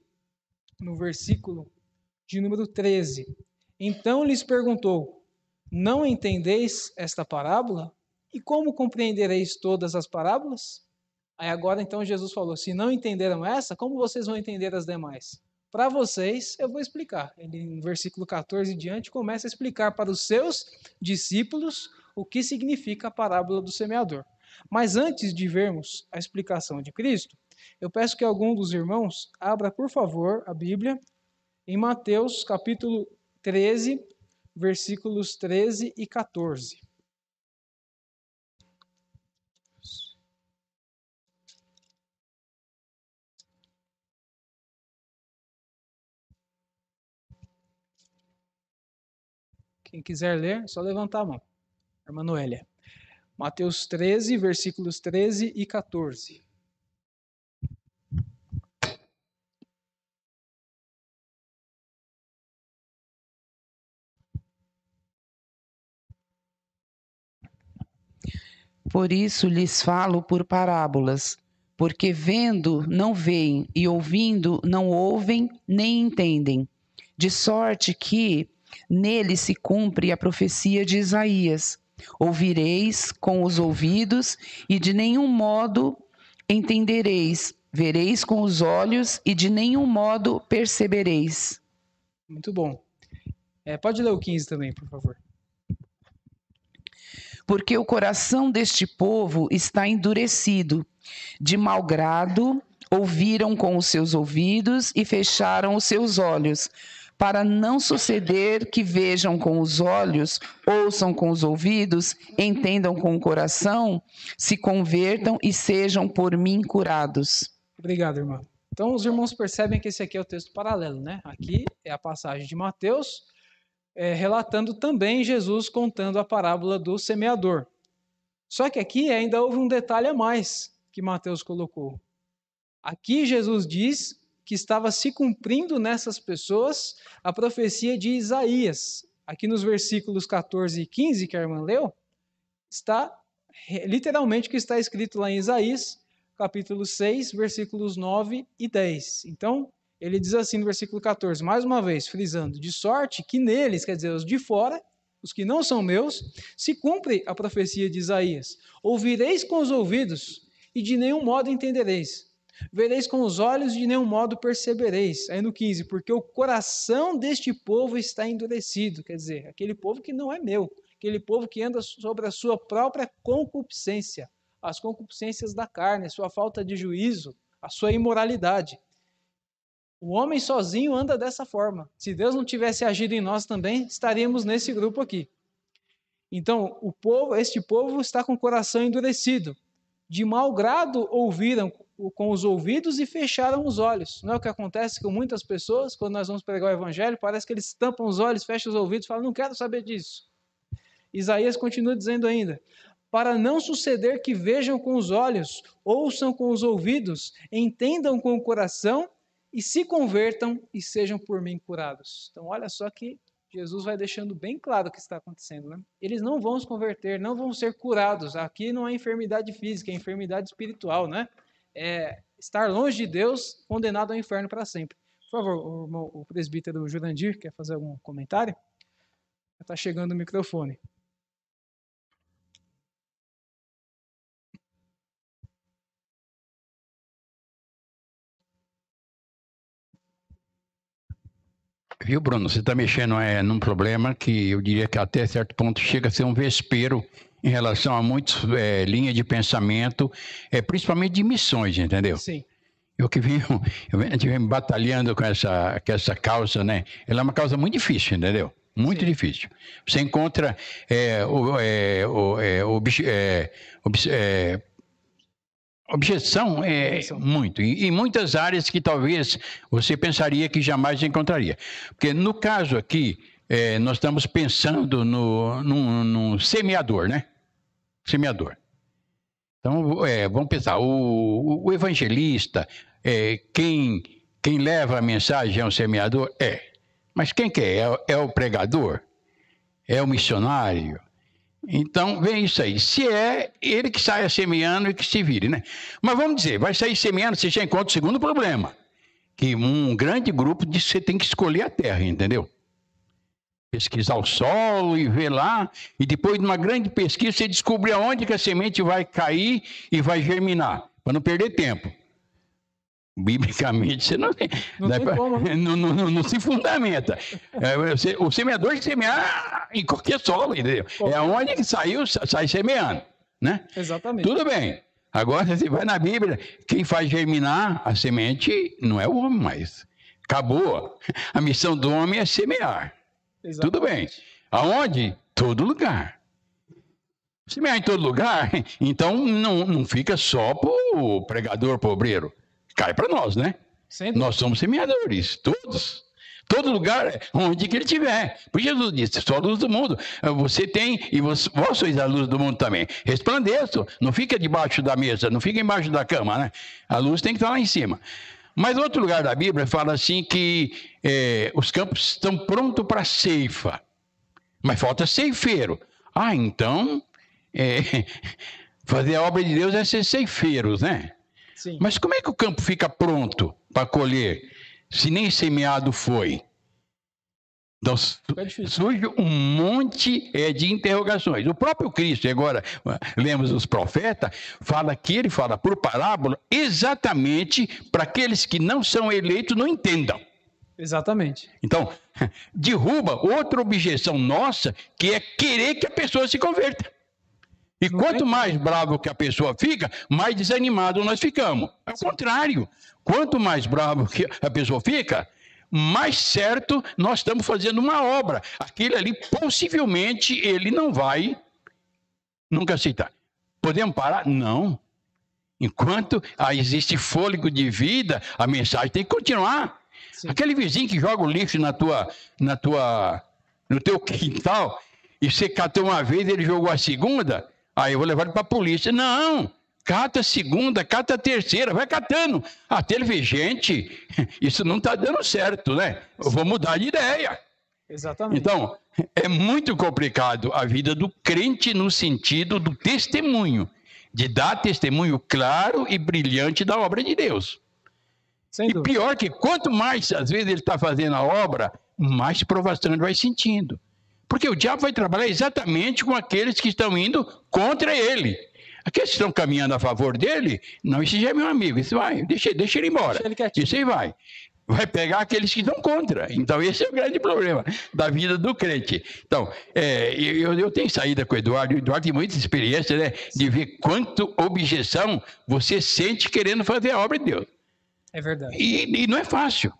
no versículo de número 13: Então lhes perguntou: Não entendeis esta parábola? E como compreendereis todas as parábolas? Aí agora então Jesus falou: Se não entenderam essa, como vocês vão entender as demais? Para vocês, eu vou explicar. Ele, no versículo 14 e diante, começa a explicar para os seus discípulos o que significa a parábola do semeador. Mas antes de vermos a explicação de Cristo, Eu peço que algum dos irmãos abra, por favor, a Bíblia em Mateus capítulo 13, versículos 13 e 14. Quem quiser ler, é só levantar a mão. Irmã Noélia. Mateus 13, versículos 13 e 14. Por isso lhes falo por parábolas, porque vendo não veem e ouvindo não ouvem nem entendem. De sorte que nele se cumpre a profecia de Isaías: Ouvireis com os ouvidos e de nenhum modo entendereis, vereis com os olhos e de nenhum modo percebereis. Muito bom. É, pode ler o 15 também, por favor porque o coração deste povo está endurecido. De mau grado, ouviram com os seus ouvidos e fecharam os seus olhos, para não suceder que vejam com os olhos, ouçam com os ouvidos, entendam com o coração, se convertam e sejam por mim curados. Obrigado, irmã. Então, os irmãos percebem que esse aqui é o texto paralelo, né? Aqui é a passagem de Mateus, é, relatando também Jesus contando a parábola do semeador. Só que aqui ainda houve um detalhe a mais que Mateus colocou. Aqui Jesus diz que estava se cumprindo nessas pessoas a profecia de Isaías. Aqui nos versículos 14 e 15 que a irmã leu, está literalmente o que está escrito lá em Isaías, capítulo 6, versículos 9 e 10. Então, ele diz assim no versículo 14, mais uma vez, frisando: de sorte que neles, quer dizer, os de fora, os que não são meus, se cumpre a profecia de Isaías: ouvireis com os ouvidos e de nenhum modo entendereis. Vereis com os olhos e de nenhum modo percebereis. Aí no 15, porque o coração deste povo está endurecido, quer dizer, aquele povo que não é meu, aquele povo que anda sobre a sua própria concupiscência, as concupiscências da carne, a sua falta de juízo, a sua imoralidade. O homem sozinho anda dessa forma. Se Deus não tivesse agido em nós também, estaríamos nesse grupo aqui. Então, o povo, este povo está com o coração endurecido. De mau grado ouviram com os ouvidos e fecharam os olhos. Não é o que acontece com muitas pessoas quando nós vamos pregar o evangelho? Parece que eles tampam os olhos, fecham os ouvidos falam: Não quero saber disso. Isaías continua dizendo ainda: Para não suceder que vejam com os olhos, ouçam com os ouvidos, entendam com o coração e se convertam e sejam por mim curados. Então, olha só que Jesus vai deixando bem claro o que está acontecendo. Né? Eles não vão se converter, não vão ser curados. Aqui não é enfermidade física, é enfermidade espiritual, né? É estar longe de Deus, condenado ao inferno para sempre. Por favor, o, o presbítero Jurandir quer fazer algum comentário? Está chegando o microfone. Viu, Bruno? Você está mexendo é, num problema que eu diria que até certo ponto chega a ser um vespeiro em relação a muitas é, linhas de pensamento, é, principalmente de missões, entendeu? Sim. Eu que venho, eu, vem batalhando com essa, com essa causa, né? Ela é uma causa muito difícil, entendeu? Muito Sim. difícil. Você encontra é, o, é, o, é, o, é, é Objeção é muito, e, muitas áreas que talvez você pensaria que jamais encontraria. Porque no caso aqui, é, nós estamos pensando no, no, no, semeador, né? Semeador. Então, é, vamos pensar, o, o evangelista, é, quem, quem leva a mensagem é um semeador? É. Mas quem que é? É, é o pregador? É o missionário? Então, vem isso aí. Se é ele que saia semeando e que se vire, né? Mas vamos dizer, vai sair semeando, você já encontra o segundo problema. Que um grande grupo diz que você tem que escolher a terra, entendeu? Pesquisar o solo e ver lá, e depois de uma grande pesquisa, você descobrir aonde que a semente vai cair e vai germinar, para não perder tempo. Biblicamente, você não tem. Não, tem como, né? não, não, não, se fundamenta. É, o semeador semear em qualquer solo, entendeu? Qualquer é onde que saiu, sai semeando. Né? Exatamente. Tudo bem. Agora, você vai na Bíblia, quem faz germinar a semente não é o homem mais. Acabou. A missão do homem é semear. Tudo bem. Aonde? Todo lugar. Semear em todo lugar, então não, não fica só para o pregador pobreiro. Cai para nós, né? Nós somos semeadores, todos. Todo lugar, onde que ele tiver. Porque Jesus disse: sou a luz do mundo. Você tem, e vós, vós sois a luz do mundo também. Resplandeçam. Não fica debaixo da mesa, não fica embaixo da cama, né? A luz tem que estar lá em cima. Mas outro lugar da Bíblia fala assim que é, os campos estão prontos para ceifa. Mas falta ceifeiro. Ah, então é, fazer a obra de Deus é ser ceifeiros, né? Sim. Mas como é que o campo fica pronto para colher? se nem semeado foi? Então, surge um monte é, de interrogações. O próprio Cristo, agora lemos os profetas, fala que ele fala por parábola exatamente para aqueles que não são eleitos não entendam. Exatamente. Então, derruba outra objeção nossa, que é querer que a pessoa se converta. E não quanto mais bravo que a pessoa fica, mais desanimado nós ficamos. É o contrário. Quanto mais bravo que a pessoa fica, mais certo nós estamos fazendo uma obra. Aquele ali, possivelmente, ele não vai nunca aceitar. Podemos parar? Não. Enquanto existe fôlego de vida, a mensagem tem que continuar. Sim. Aquele vizinho que joga o lixo na tua, na tua, no teu quintal, e você catou uma vez, ele jogou a segunda, aí eu vou levar ele para a polícia. Não, cata a segunda, cata a terceira, vai catando. Até ele vê, gente, isso não está dando certo, né? Eu vou mudar de ideia. Exatamente. Então, é muito complicado a vida do crente no sentido do testemunho, de dar testemunho claro e brilhante da obra de Deus. Sem e dúvida. pior que quanto mais, às vezes, ele está fazendo a obra, mais provação ele vai sentindo. Porque o diabo vai trabalhar exatamente com aqueles que estão indo contra ele. Aqueles que estão caminhando a favor dele, não, esse já é meu amigo, esse vai, deixa, deixa ele embora. Deixa ele esse aí vai. Vai pegar aqueles que estão contra. Então, esse é o grande problema da vida do crente. Então, é, eu, eu tenho saída com o Eduardo, o Eduardo tem muita experiência, né? De ver quanto objeção você sente querendo fazer a obra de Deus. É verdade. E, e não é fácil.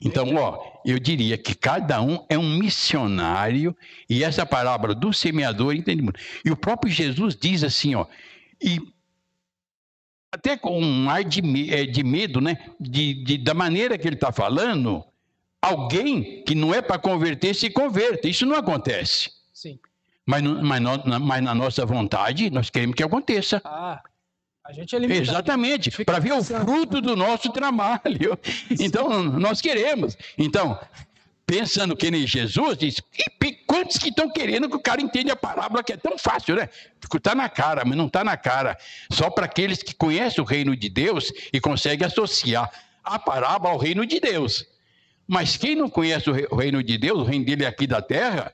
Então, ó, eu diria que cada um é um missionário, e essa parábola do semeador entende muito. E o próprio Jesus diz assim, ó, e até com um ar de, é, de medo, né? De, de, da maneira que ele está falando, alguém que não é para converter se converta. Isso não acontece. Sim. Mas, mas, mas na nossa vontade, nós queremos que aconteça. Ah. A gente é limitado. Exatamente, para ver o fruto do nosso trabalho. Então, nós queremos. Então, pensando que nem Jesus, diz: quantos que estão querendo que o cara entenda a parábola que é tão fácil, né? Está na cara, mas não está na cara. Só para aqueles que conhecem o reino de Deus e conseguem associar a parábola ao reino de Deus. Mas quem não conhece o reino de Deus, o reino dele é aqui da terra,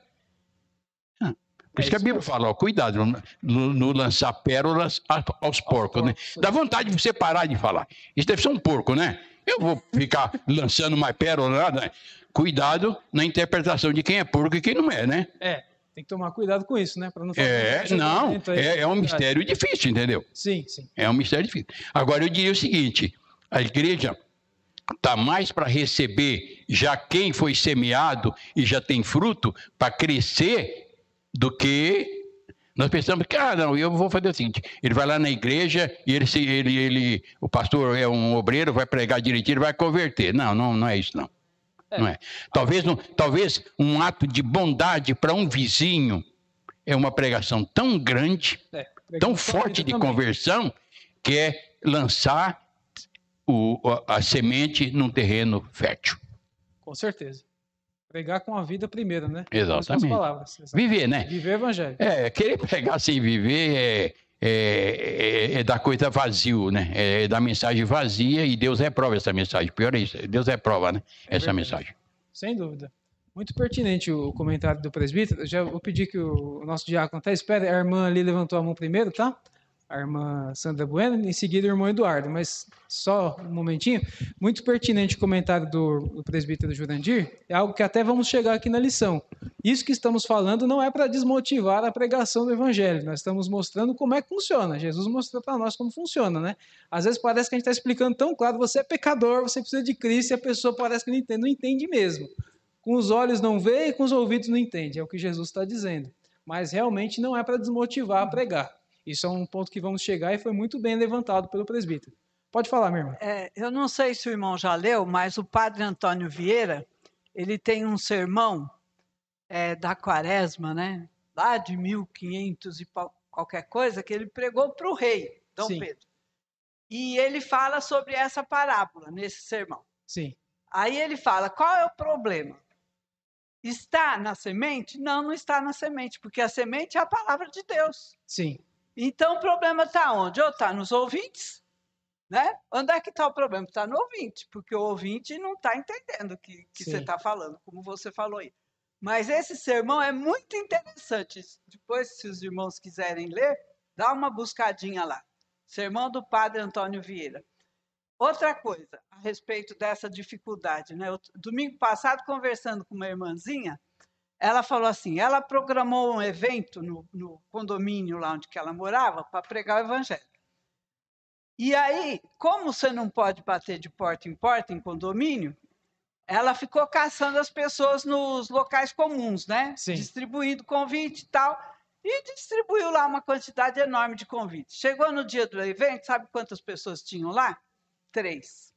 por isso que a Bíblia fala, ó, cuidado no, no, lançar pérolas aos porcos, né? Dá vontade de você parar de falar. Isso deve ser um porco, né? Eu vou ficar lançando mais pérolas, nada. Né? Cuidado na interpretação de quem é porco e quem não é, né? É, tem que tomar cuidado com isso, né? Para não É, não, é, é um mistério difícil, entendeu? Sim, sim. É um mistério difícil. Agora, eu diria o seguinte, a igreja está mais para receber já quem foi semeado e já tem fruto, para crescer do que nós pensamos que, ah, não, eu vou fazer o seguinte: ele vai lá na igreja e ele, ele, ele o pastor é um obreiro, vai pregar direitinho, ele vai converter. Não, não, não é isso, não. É. Não é. Talvez, não, talvez um ato de bondade para um vizinho é uma pregação tão grande, é, tão forte de também. conversão, que é lançar o, a, a semente num terreno fértil. Com certeza. Pregar com a vida primeiro, né? Exatamente. Palavras, exatamente. Viver, né? Viver o evangelho. É, querer pregar sem viver é, é, é, é da coisa vazio, né? É, é da mensagem vazia e Deus reprova essa mensagem. Pior é isso, Deus reprova, né? É essa verdade. mensagem. Sem dúvida. Muito pertinente o comentário do presbítero. Já vou pedir que o nosso diácono até espere. A irmã ali levantou a mão primeiro, tá? A irmã Sandra Bueno, em seguida o irmão Eduardo. Mas só um momentinho, muito pertinente o comentário do, do presbítero Jurandir, é algo que até vamos chegar aqui na lição. Isso que estamos falando não é para desmotivar a pregação do evangelho, nós estamos mostrando como é que funciona. Jesus mostrou para nós como funciona, né? Às vezes parece que a gente está explicando tão claro, você é pecador, você precisa de Cristo, e a pessoa parece que não entende, não entende mesmo. Com os olhos não vê e com os ouvidos não entende, é o que Jesus está dizendo. Mas realmente não é para desmotivar a pregar. Isso é um ponto que vamos chegar e foi muito bem levantado pelo presbítero. Pode falar, minha irmã. É, eu não sei se o irmão já leu, mas o padre Antônio Vieira, ele tem um sermão é, da quaresma, né? lá de 1500 e qualquer coisa, que ele pregou para o rei, Dom Sim. Pedro. E ele fala sobre essa parábola nesse sermão. Sim. Aí ele fala: qual é o problema? Está na semente? Não, não está na semente, porque a semente é a palavra de Deus. Sim. Então o problema está onde? Ou está nos ouvintes, né? Onde é que está o problema? Está no ouvinte, porque o ouvinte não está entendendo o que, que você está falando, como você falou aí. Mas esse sermão é muito interessante. Depois, se os irmãos quiserem ler, dá uma buscadinha lá. Sermão do Padre Antônio Vieira. Outra coisa a respeito dessa dificuldade, né? domingo passado, conversando com uma irmãzinha, ela falou assim: ela programou um evento no, no condomínio lá onde ela morava para pregar o evangelho. E aí, como você não pode bater de porta em porta em condomínio, ela ficou caçando as pessoas nos locais comuns, né? Sim. Distribuindo convite e tal. E distribuiu lá uma quantidade enorme de convites. Chegou no dia do evento, sabe quantas pessoas tinham lá? Três.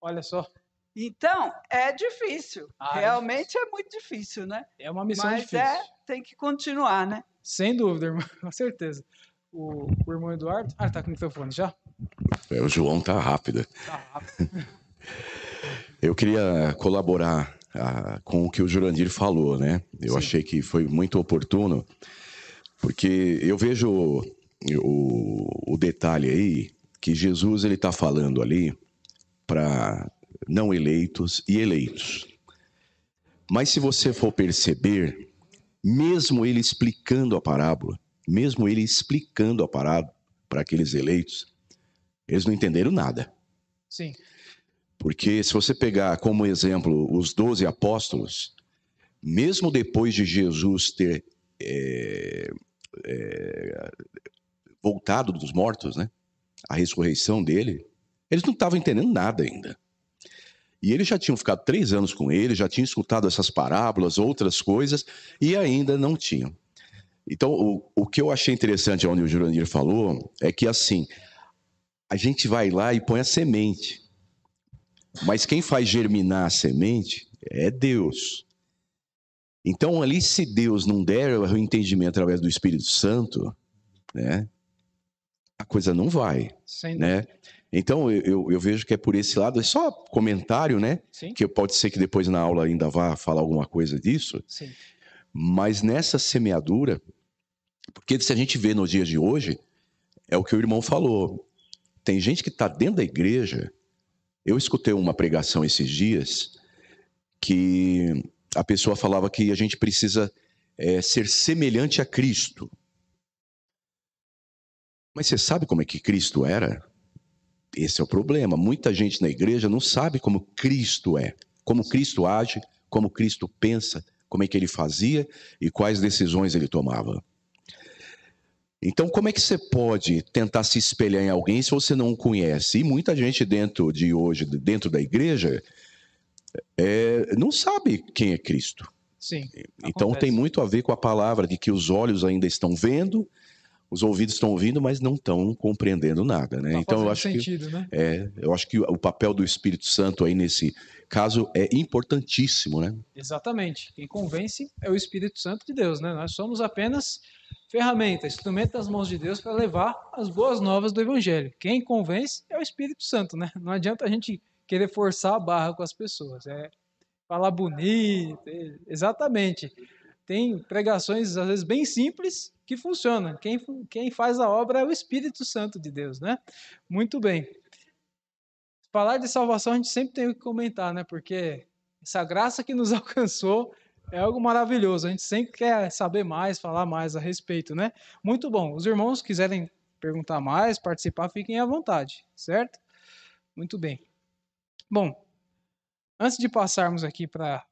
Olha só. Então, é difícil. Ah, é Realmente é, difícil. é, muito difícil, né? É uma missão Mas difícil. É, tem que continuar, né? Sem dúvida, irmão, com certeza. O, o irmão Eduardo. Ah, tá com o microfone já? É, o João tá rápido. Tá rápido. Eu queria colaborar ah, com o que o Jurandir falou, né? Eu Sim. achei que foi muito oportuno, porque eu vejo o, o detalhe aí que Jesus ele está falando ali para não eleitos e eleitos. Mas se você for perceber, mesmo ele explicando a parábola, mesmo ele explicando a parábola para aqueles eleitos, eles não entenderam nada. Sim. Porque se você pegar como exemplo os doze apóstolos, mesmo depois de Jesus ter é, é, voltado dos mortos, né? A ressurreição dele, eles não estavam entendendo nada ainda. E eles já tinham ficado três anos com ele, já tinham escutado essas parábolas, outras coisas, e ainda não tinham. Então, o, o que eu achei interessante onde o Jurandir falou é que, assim, a gente vai lá e põe a semente. Mas quem faz germinar a semente é Deus. Então, ali, se Deus não der o entendimento através do Espírito Santo, né, a coisa não vai. Sem né? Então, eu, eu, vejo que é por esse lado, é só comentário, né? Sim. Que pode ser que depois na aula ainda vá falar alguma coisa disso. Sim. Mas nessa semeadura, porque se a gente vê nos dias de hoje, é o que o irmão falou. Tem gente que está dentro da igreja. Eu escutei uma pregação esses dias que a pessoa falava que a gente precisa é, ser semelhante a Cristo. Mas você sabe como é que Cristo era? Esse é o problema. Muita gente na igreja não sabe como Cristo é, como Cristo age, como Cristo pensa, como é que ele fazia e quais decisões ele tomava. Então, como é que você pode tentar se espelhar em alguém se você não o conhece? E muita gente dentro de hoje, dentro da igreja, é, não sabe quem é Cristo. Sim. Então acontece. tem muito a ver com a palavra de que os olhos ainda estão vendo, os ouvidos estão ouvindo, mas não estão compreendendo nada, né? Tá então eu acho sentido, que né? é, eu acho que o papel do Espírito Santo aí nesse caso é importantíssimo, né? Exatamente. Quem convence é o Espírito Santo de Deus, né? Nós somos apenas ferramenta, instrumento das mãos de Deus para levar as boas novas do Evangelho. Quem convence é o Espírito Santo, né? Não adianta a gente querer forçar a barra com as pessoas. É falar bonito, é, exatamente. Tem pregações às vezes bem simples que funciona. Quem, quem faz a obra é o Espírito Santo de Deus, né? Muito bem. Falar de salvação a gente sempre tem que comentar, né? Porque essa graça que nos alcançou é algo maravilhoso. A gente sempre quer saber mais, falar mais a respeito, né? Muito bom. Os irmãos quiserem perguntar mais, participar, fiquem à vontade, certo? Muito bem. Bom, antes de passarmos aqui para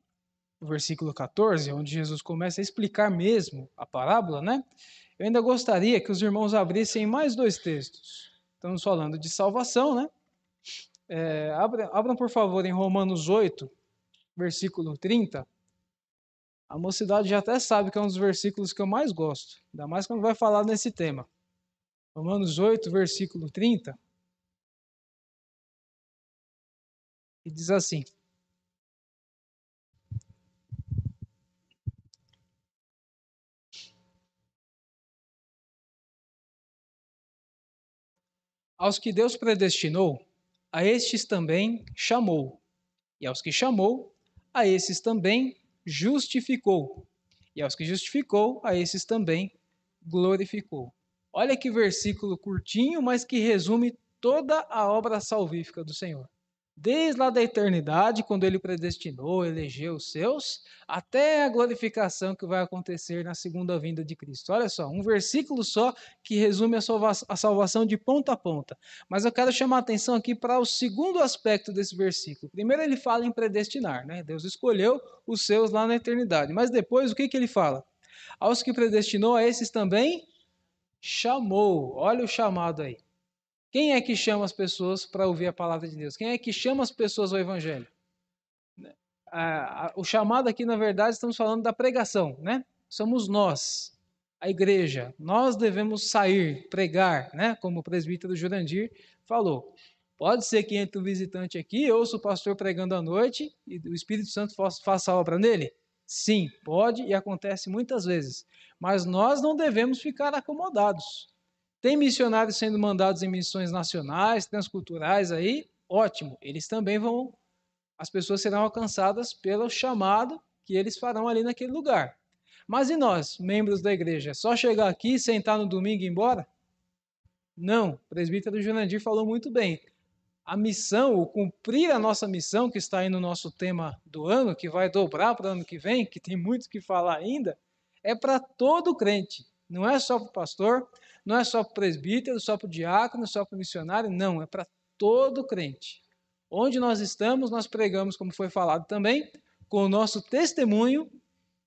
versículo 14, onde Jesus começa a explicar mesmo a parábola, né? Eu ainda gostaria que os irmãos abrissem mais dois textos. Estamos falando de salvação, né? É, abram, abram, por favor, em Romanos 8, versículo 30. A mocidade já até sabe que é um dos versículos que eu mais gosto, ainda mais quando vai falar nesse tema. Romanos 8, versículo 30. E diz assim: Aos que Deus predestinou, a estes também chamou. E aos que chamou, a esses também justificou. E aos que justificou, a esses também glorificou. Olha que versículo curtinho, mas que resume toda a obra salvífica do Senhor desde lá da eternidade, quando ele predestinou, elegeu os seus, até a glorificação que vai acontecer na segunda vinda de Cristo. Olha só, um versículo só que resume a salvação de ponta a ponta. Mas eu quero chamar a atenção aqui para o segundo aspecto desse versículo. Primeiro ele fala em predestinar, né? Deus escolheu os seus lá na eternidade. Mas depois o que, que ele fala? Aos que predestinou, a esses também chamou. Olha o chamado aí. Quem é que chama as pessoas para ouvir a palavra de Deus? Quem é que chama as pessoas ao Evangelho? Né? o chamado aqui, na verdade, estamos falando da pregação, né? Somos nós, a igreja. Nós devemos sair, pregar, né? Como o presbítero Jurandir falou. Pode ser que entre um visitante aqui, ouça o pastor pregando à noite e o Espírito Santo faça a obra nele? Sim, pode e acontece muitas vezes. Mas nós não devemos ficar acomodados. Tem missionários sendo mandados em missões nacionais, transculturais aí, ótimo. Eles também vão, as pessoas serão alcançadas pelo chamado que eles farão ali naquele lugar. Mas e nós, membros da igreja, é só chegar aqui, sentar no domingo e ir embora? Não, o presbítero Jurandir falou muito bem. A missão, o cumprir a nossa missão, que está aí no nosso tema do ano, que vai dobrar para o ano que vem, que tem muito que falar ainda, é para todo crente. Não é só para o pastor, não é só para o presbítero, só para o diácono, só para o missionário, não, é para todo crente. Onde nós estamos, nós pregamos, como foi falado também, com o nosso testemunho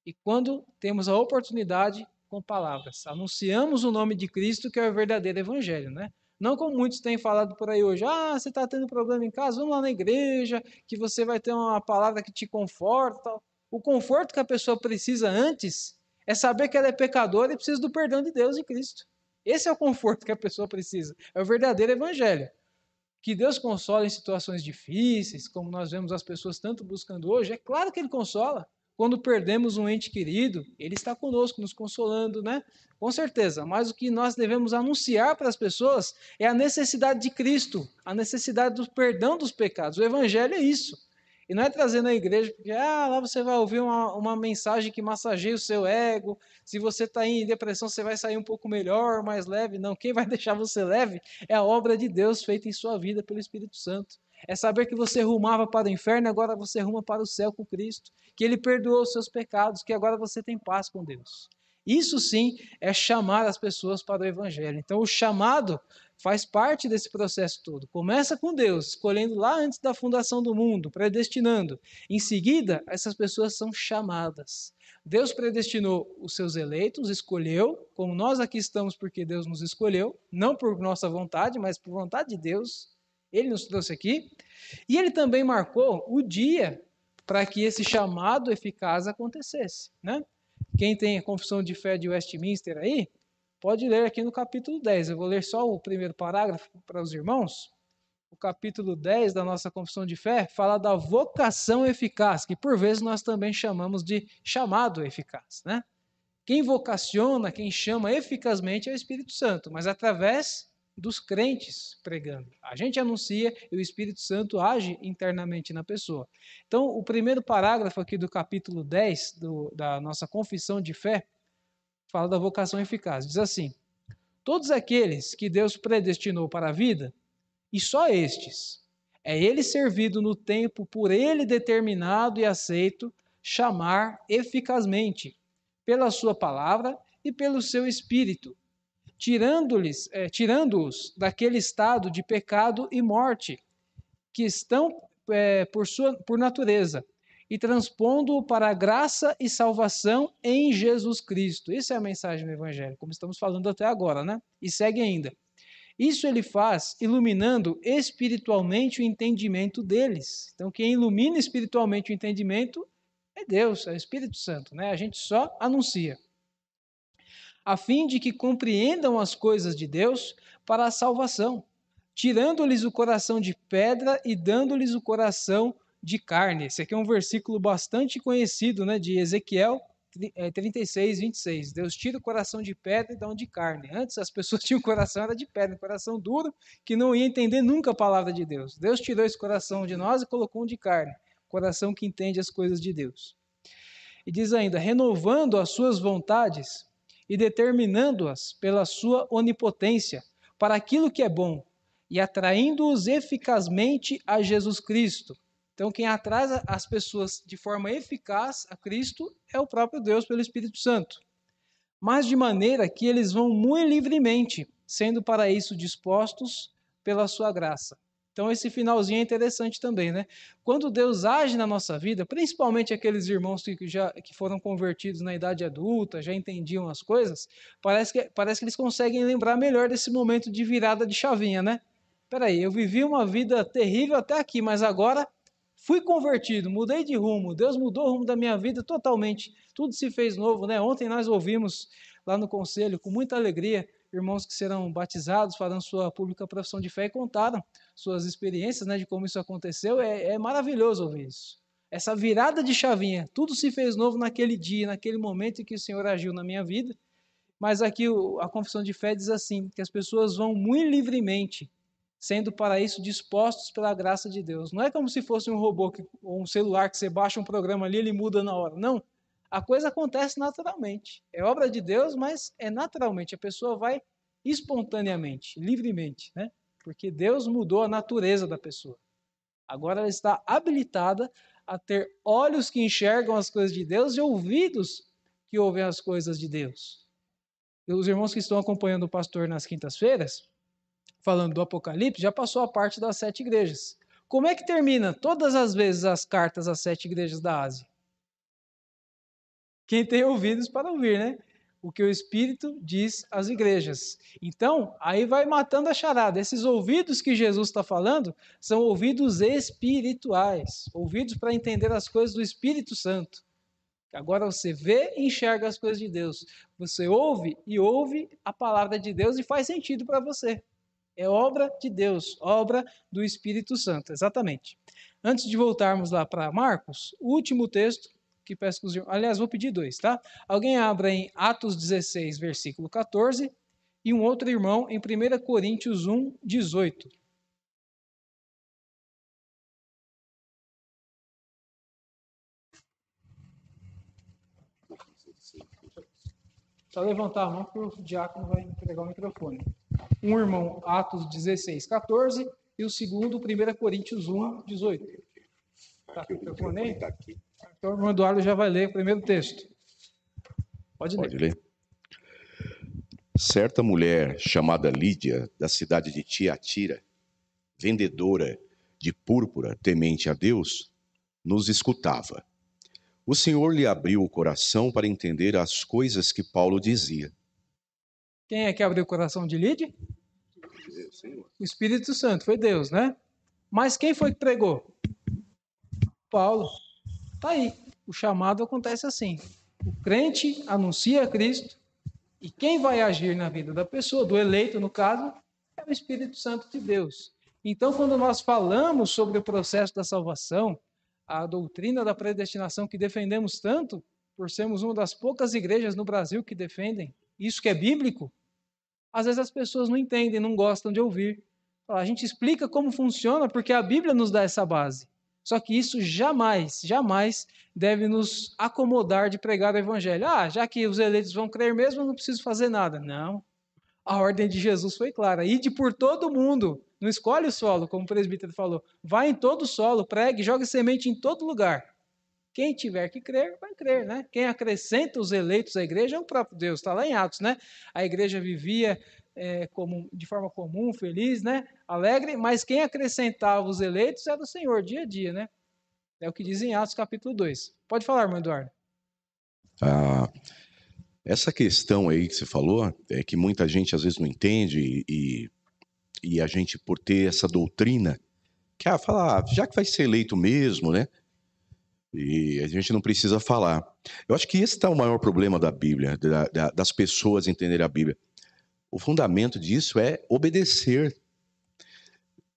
e quando temos a oportunidade, com palavras. Anunciamos o nome de Cristo, que é o verdadeiro evangelho, né? Não como muitos têm falado por aí hoje, ah, você está tendo problema em casa, vamos lá na igreja, que você vai ter uma palavra que te conforta. O conforto que a pessoa precisa antes é saber que ela é pecadora e precisa do perdão de Deus em Cristo. Esse é o conforto que a pessoa precisa. É o verdadeiro evangelho. Que Deus consola em situações difíceis, como nós vemos as pessoas tanto buscando hoje, é claro que Ele consola. Quando perdemos um ente querido, Ele está conosco, nos consolando, né? Com certeza. Mas o que nós devemos anunciar para as pessoas é a necessidade de Cristo, a necessidade do perdão dos pecados. O Evangelho é isso. E não é trazer na igreja, porque ah, lá você vai ouvir uma, uma mensagem que massageia o seu ego. Se você está em depressão, você vai sair um pouco melhor, mais leve. Não, quem vai deixar você leve é a obra de Deus feita em sua vida pelo Espírito Santo. É saber que você rumava para o inferno, agora você ruma para o céu com Cristo. Que Ele perdoou os seus pecados, que agora você tem paz com Deus. Isso sim é chamar as pessoas para o Evangelho. Então, o chamado faz parte desse processo todo. Começa com Deus, escolhendo lá antes da fundação do mundo, predestinando. Em seguida, essas pessoas são chamadas. Deus predestinou os seus eleitos, escolheu, como nós aqui estamos porque Deus nos escolheu, não por nossa vontade, mas por vontade de Deus. Ele nos trouxe aqui. E ele também marcou o dia para que esse chamado eficaz acontecesse. Né? Quem tem a confissão de fé de Westminster aí, Pode ler aqui no capítulo 10. Eu vou ler só o primeiro parágrafo para os irmãos. O capítulo 10 da nossa confissão de fé fala da vocação eficaz, que por vezes nós também chamamos de chamado eficaz, né? Quem vocaciona, quem chama eficazmente é o Espírito Santo, mas através dos crentes pregando. A gente anuncia e o Espírito Santo age internamente na pessoa. Então, o primeiro parágrafo aqui do capítulo 10 do, da nossa confissão de fé fala da vocação eficaz. Diz assim: Todos aqueles que Deus predestinou para a vida, e só estes, é ele servido no tempo por ele determinado e aceito, chamar eficazmente, pela sua palavra e pelo seu espírito, tirando-lhes, é, tirando-os daquele estado de pecado e morte que estão é, por sua por natureza e transpondo-o para a graça e salvação em Jesus Cristo. Essa é a mensagem do Evangelho, como estamos falando até agora, né? E segue ainda. Isso ele faz iluminando espiritualmente o entendimento deles. Então, quem ilumina espiritualmente o entendimento é Deus, é o Espírito Santo, né? A gente só anuncia. A fim de que compreendam as coisas de Deus para a salvação, tirando-lhes o coração de pedra e dando-lhes o coração de carne. Esse aqui é um versículo bastante conhecido, né, de Ezequiel 36, 26. É, Deus tira o coração de pedra e dá um de carne. Antes as pessoas tinham o coração era de pedra, coração duro, que não ia entender nunca a palavra de Deus. Deus tirou esse coração de nós e colocou um de carne, coração que entende as coisas de Deus. E diz ainda: renovando as suas vontades e determinando-as pela sua onipotência para aquilo que é bom e atraindo-os eficazmente a Jesus Cristo então, quem atrasa as pessoas de forma eficaz a Cristo é o próprio Deus pelo Espírito Santo. Mas de maneira que eles vão muito livremente, sendo para isso dispostos pela sua graça. Então, esse finalzinho é interessante também, né? Quando Deus age na nossa vida, principalmente aqueles irmãos que, já, que foram convertidos na idade adulta, já entendiam as coisas, parece que, parece que eles conseguem lembrar melhor desse momento de virada de chavinha, né? Peraí, eu vivi uma vida terrível até aqui, mas agora Fui convertido, mudei de rumo, Deus mudou o rumo da minha vida totalmente. Tudo se fez novo, né? Ontem nós ouvimos lá no conselho, com muita alegria, irmãos que serão batizados, farão sua pública profissão de fé e contaram suas experiências, né, de como isso aconteceu. É, é maravilhoso ouvir isso. Essa virada de chavinha, tudo se fez novo naquele dia, naquele momento em que o Senhor agiu na minha vida. Mas aqui a confissão de fé diz assim: que as pessoas vão muito livremente sendo para isso dispostos pela graça de Deus. Não é como se fosse um robô ou um celular que você baixa um programa ali e ele muda na hora. Não. A coisa acontece naturalmente. É obra de Deus, mas é naturalmente. A pessoa vai espontaneamente, livremente, né? Porque Deus mudou a natureza da pessoa. Agora ela está habilitada a ter olhos que enxergam as coisas de Deus e ouvidos que ouvem as coisas de Deus. Os irmãos que estão acompanhando o pastor nas quintas-feiras, falando do Apocalipse, já passou a parte das sete igrejas. Como é que termina todas as vezes as cartas às sete igrejas da Ásia? Quem tem ouvidos para ouvir, né? O que o Espírito diz às igrejas. Então, aí vai matando a charada. Esses ouvidos que Jesus está falando são ouvidos espirituais ouvidos para entender as coisas do Espírito Santo. Agora você vê e enxerga as coisas de Deus. Você ouve e ouve a palavra de Deus e faz sentido para você. É obra de Deus, obra do Espírito Santo, exatamente. Antes de voltarmos lá para Marcos, o último texto que peço que os irmãos. Aliás, vou pedir dois, tá? Alguém abra em Atos 16, versículo 14, e um outro irmão em 1 Coríntios 1, 18. Só levantar a mão que o diácono vai entregar o microfone um irmão Atos 16, 14 e o segundo 1 Coríntios 1, 18. Tá, microfone tá aqui. Então o irmão Eduardo já vai ler o primeiro texto. Pode ler. Pode ler. Certa mulher chamada Lídia, da cidade de Tiatira, vendedora de púrpura, temente a Deus, nos escutava. O Senhor lhe abriu o coração para entender as coisas que Paulo dizia. Quem é que abriu o coração de Lídia? O Espírito Santo, foi Deus, né? Mas quem foi que pregou? Paulo. Tá aí. O chamado acontece assim. O crente anuncia Cristo e quem vai agir na vida da pessoa, do eleito no caso, é o Espírito Santo de Deus. Então, quando nós falamos sobre o processo da salvação, a doutrina da predestinação que defendemos tanto, por sermos uma das poucas igrejas no Brasil que defendem isso que é bíblico, às vezes as pessoas não entendem, não gostam de ouvir. A gente explica como funciona porque a Bíblia nos dá essa base. Só que isso jamais, jamais deve nos acomodar de pregar o evangelho. Ah, já que os eleitos vão crer mesmo, eu não preciso fazer nada. Não. A ordem de Jesus foi clara. Ide por todo mundo. Não escolhe o solo, como o presbítero falou. Vai em todo o solo, pregue, jogue semente em todo lugar. Quem tiver que crer, vai crer, né? Quem acrescenta os eleitos à igreja é o próprio Deus, está lá em Atos, né? A igreja vivia é, comum, de forma comum, feliz, né? Alegre, mas quem acrescentava os eleitos era o Senhor, dia a dia, né? É o que diz em Atos capítulo 2. Pode falar, irmão Eduardo. Ah, essa questão aí que você falou, é que muita gente às vezes não entende e, e a gente, por ter essa doutrina, quer falar, ah, já que vai ser eleito mesmo, né? E a gente não precisa falar. Eu acho que esse está o maior problema da Bíblia, da, da, das pessoas entenderem a Bíblia. O fundamento disso é obedecer.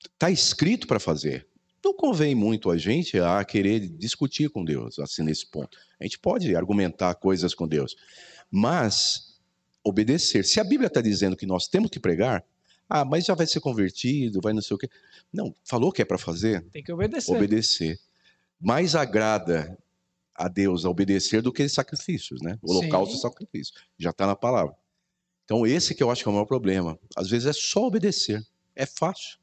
Está escrito para fazer. Não convém muito a gente a querer discutir com Deus, assim, nesse ponto. A gente pode argumentar coisas com Deus, mas obedecer. Se a Bíblia está dizendo que nós temos que pregar, ah, mas já vai ser convertido, vai não sei o quê. Não, falou que é para fazer. Tem que obedecer. Obedecer. Mais agrada a Deus a obedecer do que sacrifícios, né? O holocausto e sacrifício. Já está na palavra. Então, esse que eu acho que é o maior problema. Às vezes é só obedecer. É fácil.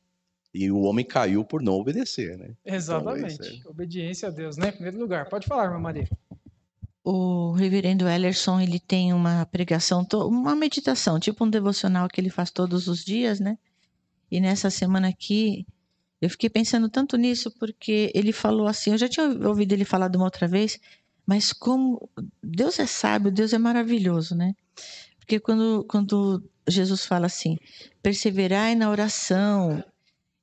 E o homem caiu por não obedecer, né? Exatamente. Então, é... Obediência a Deus, né? Em primeiro lugar. Pode falar, irmã Maria. O reverendo Ellerson, ele tem uma pregação, uma meditação, tipo um devocional que ele faz todos os dias, né? E nessa semana aqui, eu fiquei pensando tanto nisso porque ele falou assim, eu já tinha ouvido ele falar de uma outra vez, mas como Deus é sábio, Deus é maravilhoso, né? Porque quando, quando Jesus fala assim, perseverai na oração,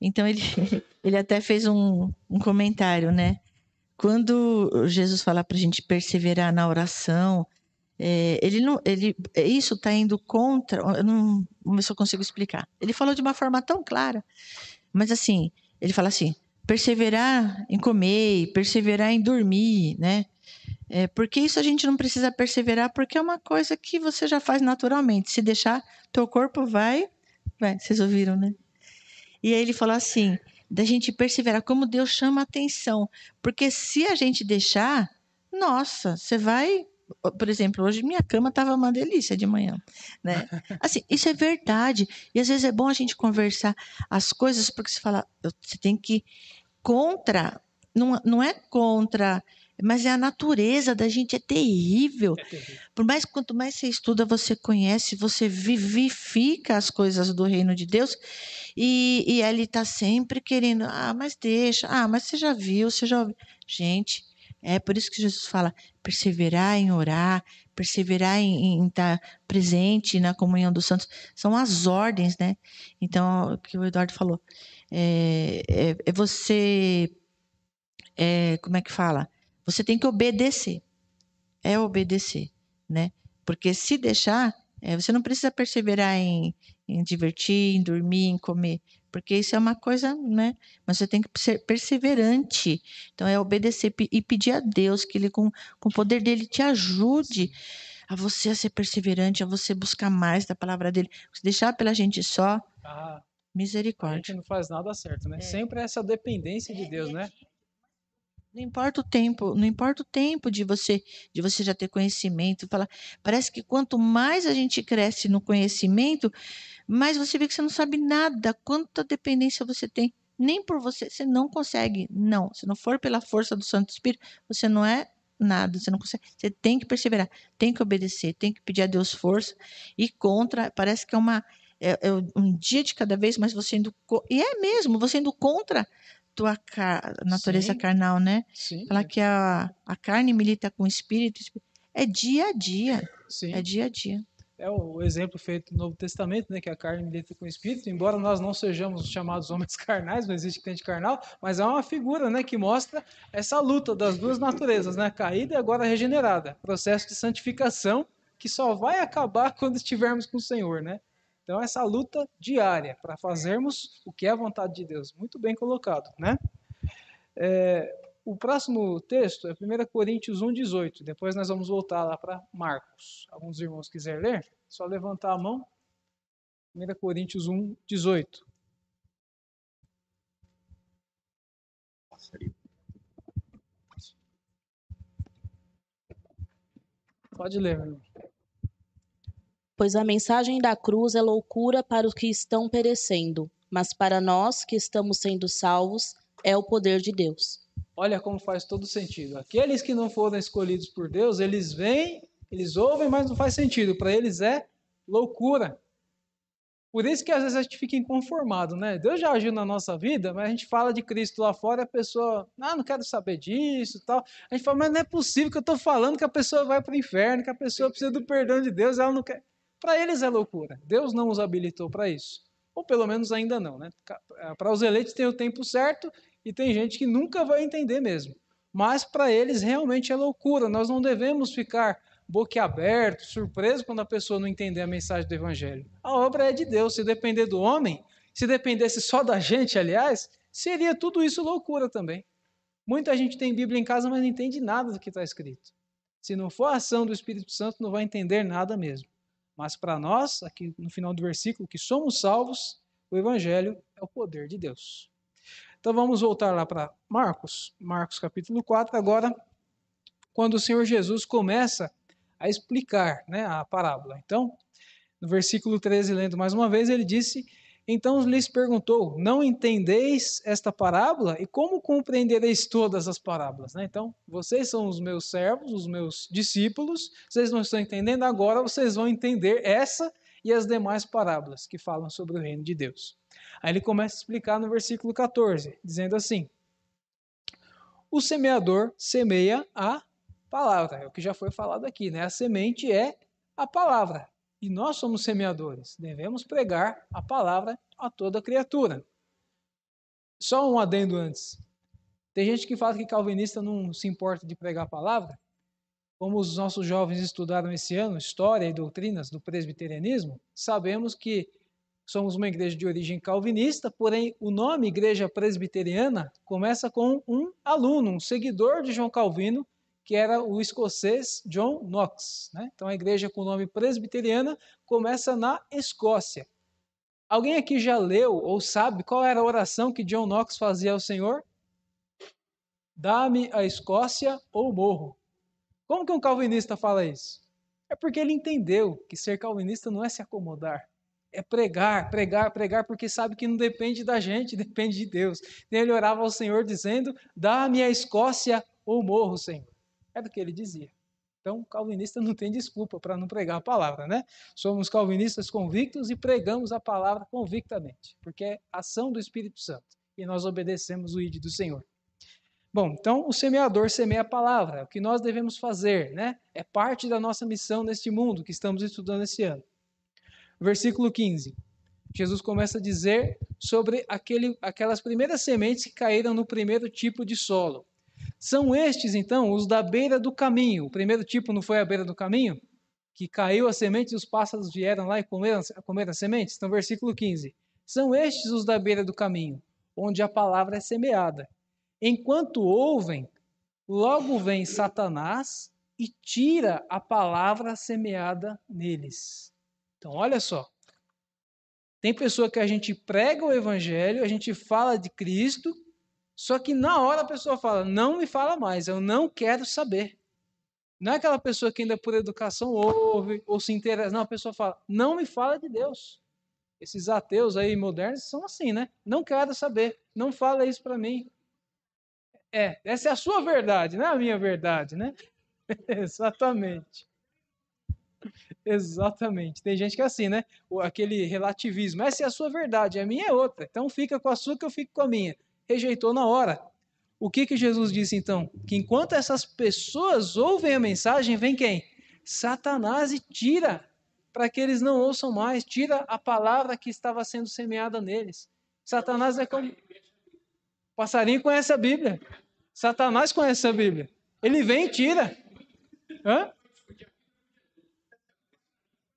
então ele, ele até fez um, um comentário, né? Quando Jesus fala para a gente perseverar na oração, é, ele não, ele, isso está indo contra. Eu não, eu consigo explicar. Ele falou de uma forma tão clara, mas assim, ele fala assim: perseverar em comer, perseverar em dormir, né? É, porque isso a gente não precisa perseverar, porque é uma coisa que você já faz naturalmente. Se deixar, teu corpo vai. vai vocês ouviram, né? E aí ele falou assim: da gente perseverar, como Deus chama a atenção. Porque se a gente deixar, nossa, você vai. Por exemplo, hoje minha cama estava uma delícia de manhã, né? Assim, isso é verdade. E às vezes é bom a gente conversar as coisas, porque você fala, você tem que contra, não, não é contra mas é a natureza da gente é terrível. é terrível. Por mais quanto mais você estuda, você conhece, você vivifica as coisas do reino de Deus e, e ele está sempre querendo, ah, mas deixa, ah, mas você já viu, você já ouviu. Gente, é por isso que Jesus fala: perseverar em orar, perseverar em, em estar presente na comunhão dos santos. São as ordens, né? Então, o que o Eduardo falou. É, é, é você. É, como é que fala? Você tem que obedecer. É obedecer, né? Porque se deixar, é, você não precisa perseverar em, em divertir, em dormir, em comer, porque isso é uma coisa, né? Mas você tem que ser perseverante. Então é obedecer e pedir a Deus que ele com, com o poder dele te ajude a você a ser perseverante, a você buscar mais da palavra dele. Se deixar pela gente só, ah, misericórdia. A gente não faz nada certo, né? É. Sempre essa dependência de Deus, né? Não importa o tempo, não importa o tempo de você, de você já ter conhecimento. Fala, parece que quanto mais a gente cresce no conhecimento, mais você vê que você não sabe nada, quanta dependência você tem. Nem por você, você não consegue. Não, se não for pela força do Santo Espírito, você não é nada, você não consegue. Você tem que perseverar, tem que obedecer, tem que pedir a Deus força. E contra, parece que é uma é, é um dia de cada vez, mas você indo e é mesmo, você indo contra tua car natureza Sim. carnal, né? Sim. Falar que a, a carne milita com o espírito, é dia a dia. Sim. É dia a dia. É o exemplo feito no Novo Testamento, né, que a carne milita com o espírito, embora nós não sejamos chamados homens carnais, não existe crente carnal, mas é uma figura, né, que mostra essa luta das duas naturezas, né, caída e agora regenerada, processo de santificação que só vai acabar quando estivermos com o Senhor, né? Então, essa luta diária para fazermos o que é a vontade de Deus. Muito bem colocado, né? É, o próximo texto é 1 Coríntios 1,18. Depois nós vamos voltar lá para Marcos. Alguns irmãos quiserem ler, só levantar a mão. 1 Coríntios 1,18. Pode ler, meu irmão pois a mensagem da cruz é loucura para os que estão perecendo, mas para nós que estamos sendo salvos é o poder de Deus. olha como faz todo sentido. Aqueles que não foram escolhidos por Deus, eles vêm, eles ouvem, mas não faz sentido. Para eles é loucura. Por isso que às vezes a gente fica inconformado, né? Deus já agiu na nossa vida, mas a gente fala de Cristo lá fora e a pessoa, ah, não quero saber disso tal. A gente fala, mas não é possível que eu estou falando que a pessoa vai para o inferno, que a pessoa precisa do perdão de Deus, ela não quer. Para eles é loucura. Deus não os habilitou para isso. Ou pelo menos ainda não, né? Para os eleitos tem o tempo certo e tem gente que nunca vai entender mesmo. Mas para eles realmente é loucura. Nós não devemos ficar boquiaberto, surpreso quando a pessoa não entender a mensagem do Evangelho. A obra é de Deus. Se depender do homem, se dependesse só da gente, aliás, seria tudo isso loucura também. Muita gente tem Bíblia em casa, mas não entende nada do que está escrito. Se não for a ação do Espírito Santo, não vai entender nada mesmo. Mas para nós, aqui no final do versículo, que somos salvos, o Evangelho é o poder de Deus. Então vamos voltar lá para Marcos, Marcos capítulo 4, agora, quando o Senhor Jesus começa a explicar né, a parábola. Então, no versículo 13, lendo mais uma vez, ele disse: Então lhes perguntou: Não entendeis esta parábola? E como compreendereis todas as parábolas? Né? Então, vocês são os meus servos, os meus discípulos, vocês não estão entendendo, agora vocês vão entender essa e as demais parábolas que falam sobre o reino de Deus. Aí ele começa a explicar no versículo 14, dizendo assim: O semeador semeia a palavra. É o que já foi falado aqui, né? A semente é a palavra. E nós somos semeadores. Devemos pregar a palavra a toda criatura. Só um adendo antes. Tem gente que fala que calvinista não se importa de pregar a palavra. Como os nossos jovens estudaram esse ano história e doutrinas do presbiterianismo, sabemos que somos uma igreja de origem calvinista, porém o nome igreja presbiteriana começa com um aluno, um seguidor de João Calvino, que era o escocês John Knox. Né? Então a igreja com o nome presbiteriana começa na Escócia. Alguém aqui já leu ou sabe qual era a oração que John Knox fazia ao Senhor? Dá-me a Escócia ou morro. Como que um calvinista fala isso? É porque ele entendeu que ser calvinista não é se acomodar, é pregar, pregar, pregar, porque sabe que não depende da gente, depende de Deus. Ele orava ao Senhor dizendo: Dá-me a Escócia ou morro, Senhor. É do que ele dizia. Então, calvinista não tem desculpa para não pregar a palavra, né? Somos calvinistas convictos e pregamos a palavra convictamente, porque é ação do Espírito Santo e nós obedecemos o ID do Senhor. Bom, então o semeador semeia a palavra, é o que nós devemos fazer, né? É parte da nossa missão neste mundo que estamos estudando esse ano. Versículo 15. Jesus começa a dizer sobre aquele, aquelas primeiras sementes que caíram no primeiro tipo de solo. São estes, então, os da beira do caminho. O primeiro tipo não foi a beira do caminho? Que caiu a semente e os pássaros vieram lá e comeram, comeram as sementes? Então, versículo 15. São estes os da beira do caminho, onde a palavra é semeada. Enquanto ouvem, logo vem Satanás e tira a palavra semeada neles. Então, olha só. Tem pessoa que a gente prega o evangelho, a gente fala de Cristo, só que na hora a pessoa fala: não me fala mais, eu não quero saber. Não é aquela pessoa que ainda por educação ouve ou se interessa. Não, a pessoa fala: não me fala de Deus. Esses ateus aí modernos são assim, né? Não quero saber, não fala isso para mim. É, essa é a sua verdade, não é a minha verdade, né? Exatamente. Exatamente. Tem gente que é assim, né? Aquele relativismo. Essa é a sua verdade, a minha é outra. Então fica com a sua que eu fico com a minha rejeitou na hora. O que, que Jesus disse então? Que enquanto essas pessoas ouvem a mensagem, vem quem? Satanás e tira, para que eles não ouçam mais, tira a palavra que estava sendo semeada neles. Satanás é como. passarinho conhece a Bíblia. Satanás conhece a Bíblia. Ele vem e tira. Hã?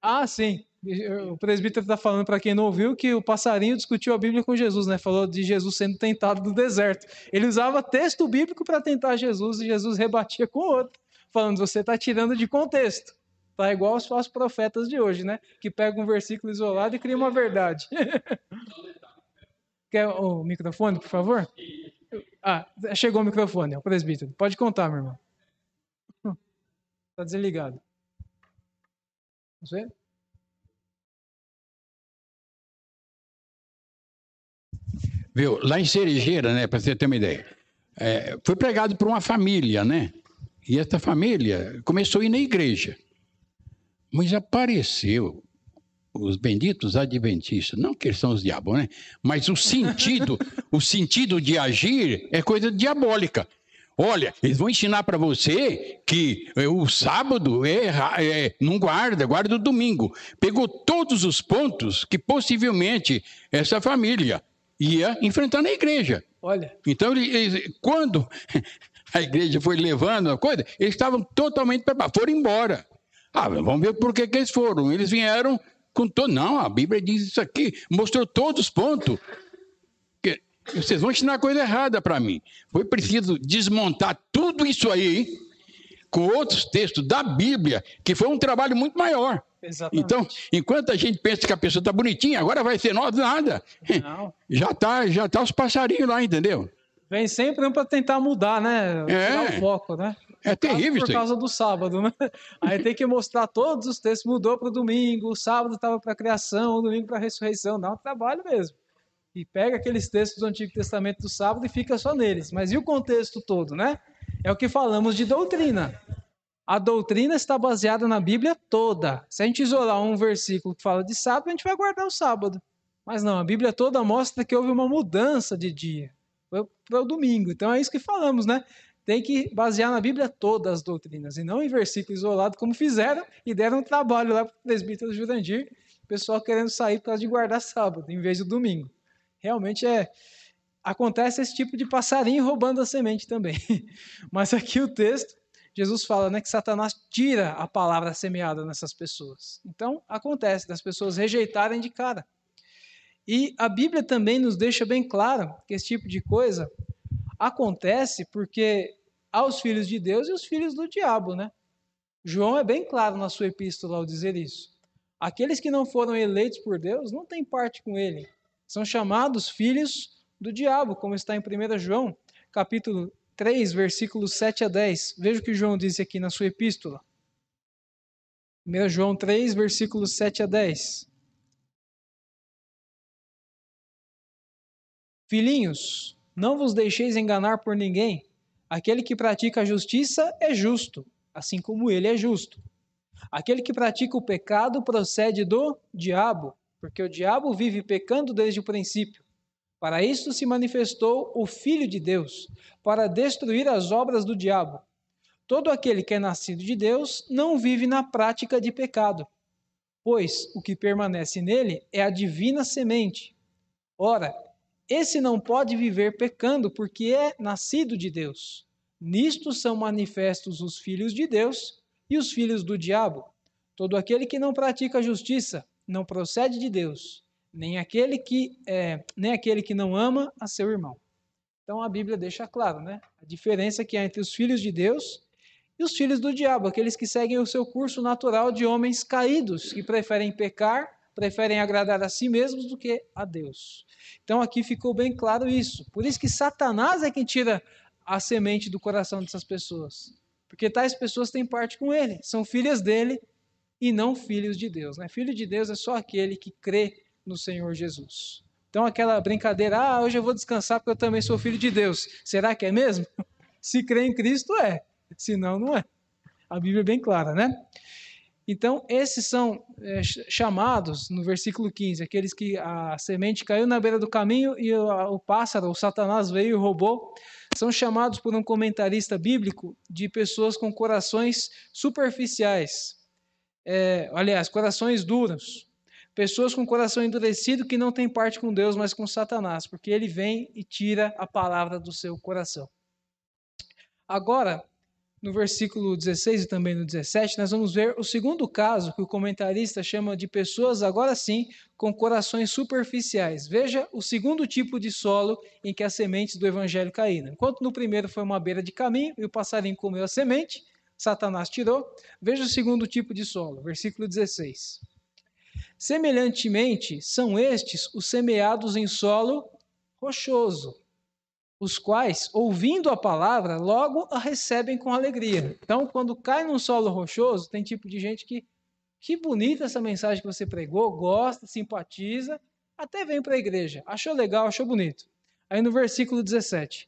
Ah, sim o presbítero está falando para quem não ouviu que o passarinho discutiu a Bíblia com Jesus, né? Falou de Jesus sendo tentado no deserto. Ele usava texto bíblico para tentar Jesus e Jesus rebatia com outro, falando: você está tirando de contexto. Tá igual os falsos profetas de hoje, né? Que pegam um versículo isolado e criam uma verdade. Quer o microfone, por favor? Ah, chegou o microfone, é o presbítero. Pode contar, meu irmão. Está desligado. Você? Viu? Lá em Cerejeira, né, para você ter uma ideia, é, foi pregado por uma família, né? E essa família começou a ir na igreja. Mas apareceu os benditos adventistas, não que eles são os diabos, né? Mas o sentido, o sentido de agir é coisa diabólica. Olha, eles vão ensinar para você que é, o sábado é, é, não guarda, guarda o domingo. Pegou todos os pontos que possivelmente essa família ia enfrentar na igreja. Olha. Então, eles, quando a igreja foi levando a coisa, eles estavam totalmente preparados, foram embora. Ah, vamos ver por que, que eles foram. Eles vieram com todo. Não, a Bíblia diz isso aqui, mostrou todos os pontos. Que vocês vão ensinar coisa errada para mim. Foi preciso desmontar tudo isso aí com outros textos da Bíblia, que foi um trabalho muito maior. Exatamente. Então, enquanto a gente pensa que a pessoa está bonitinha, agora vai ser nós, nada. Não. Já tá, já tá os passarinhos lá, entendeu? Vem sempre para tentar mudar, né? Tirar É. o foco, né? É terrível Por isso aí. causa do sábado, né? Aí tem que mostrar todos os textos, mudou para o domingo, o sábado estava para a criação, o domingo para a ressurreição, dá um trabalho mesmo. E pega aqueles textos do Antigo Testamento do sábado e fica só neles. Mas e o contexto todo, né? É o que falamos de doutrina. A doutrina está baseada na Bíblia toda. Se a gente isolar um versículo que fala de sábado, a gente vai guardar o sábado. Mas não, a Bíblia toda mostra que houve uma mudança de dia. Foi para o domingo. Então é isso que falamos, né? Tem que basear na Bíblia todas as doutrinas, e não em versículo isolado, como fizeram e deram um trabalho lá para o presbítero Jurandir, o pessoal querendo sair causa de guardar sábado, em vez do domingo. Realmente é. Acontece esse tipo de passarinho roubando a semente também. Mas aqui o texto, Jesus fala né, que Satanás tira a palavra semeada nessas pessoas. Então, acontece das pessoas rejeitarem de cara. E a Bíblia também nos deixa bem claro que esse tipo de coisa acontece porque há os filhos de Deus e os filhos do diabo, né? João é bem claro na sua epístola ao dizer isso. Aqueles que não foram eleitos por Deus não têm parte com ele. São chamados filhos do diabo, como está em 1 João, capítulo 3, versículos 7 a 10. Veja o que João disse aqui na sua epístola. 1 João 3, versículos 7 a 10. Filhinhos, não vos deixeis enganar por ninguém. Aquele que pratica a justiça é justo, assim como ele é justo. Aquele que pratica o pecado procede do diabo, porque o diabo vive pecando desde o princípio. Para isto se manifestou o Filho de Deus, para destruir as obras do diabo. Todo aquele que é nascido de Deus não vive na prática de pecado, pois o que permanece nele é a divina semente. Ora, esse não pode viver pecando, porque é nascido de Deus. Nisto são manifestos os filhos de Deus e os filhos do diabo. Todo aquele que não pratica a justiça não procede de Deus, nem aquele que é, nem aquele que não ama a seu irmão. Então a Bíblia deixa claro, né? A diferença que há entre os filhos de Deus e os filhos do diabo, aqueles que seguem o seu curso natural de homens caídos, que preferem pecar, preferem agradar a si mesmos do que a Deus. Então aqui ficou bem claro isso. Por isso que Satanás é quem tira a semente do coração dessas pessoas. Porque tais pessoas têm parte com ele, são filhas dele e não filhos de Deus. Né? Filho de Deus é só aquele que crê no Senhor Jesus. Então aquela brincadeira, ah, hoje eu vou descansar porque eu também sou filho de Deus. Será que é mesmo? Se crê em Cristo, é. Se não, não é. A Bíblia é bem clara, né? Então, esses são é, chamados, no versículo 15, aqueles que a semente caiu na beira do caminho e o, o pássaro, o Satanás veio e roubou, são chamados por um comentarista bíblico de pessoas com corações superficiais. É, aliás, corações duros. Pessoas com coração endurecido que não têm parte com Deus, mas com Satanás, porque ele vem e tira a palavra do seu coração. Agora, no versículo 16 e também no 17, nós vamos ver o segundo caso que o comentarista chama de pessoas, agora sim, com corações superficiais. Veja o segundo tipo de solo em que as sementes do evangelho caíram. Enquanto no primeiro foi uma beira de caminho e o passarinho comeu a semente, Satanás tirou. Veja o segundo tipo de solo, versículo 16. Semelhantemente, são estes os semeados em solo rochoso, os quais, ouvindo a palavra, logo a recebem com alegria. Então, quando cai num solo rochoso, tem tipo de gente que, que bonita essa mensagem que você pregou, gosta, simpatiza, até vem para a igreja, achou legal, achou bonito. Aí no versículo 17: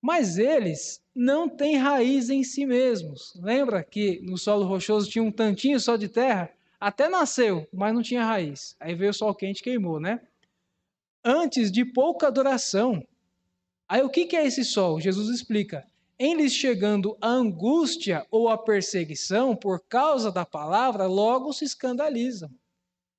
Mas eles não têm raiz em si mesmos. Lembra que no solo rochoso tinha um tantinho só de terra? Até nasceu, mas não tinha raiz. Aí veio o sol quente e queimou, né? Antes de pouca adoração. Aí o que, que é esse sol? Jesus explica. Em lhes chegando a angústia ou a perseguição por causa da palavra, logo se escandalizam.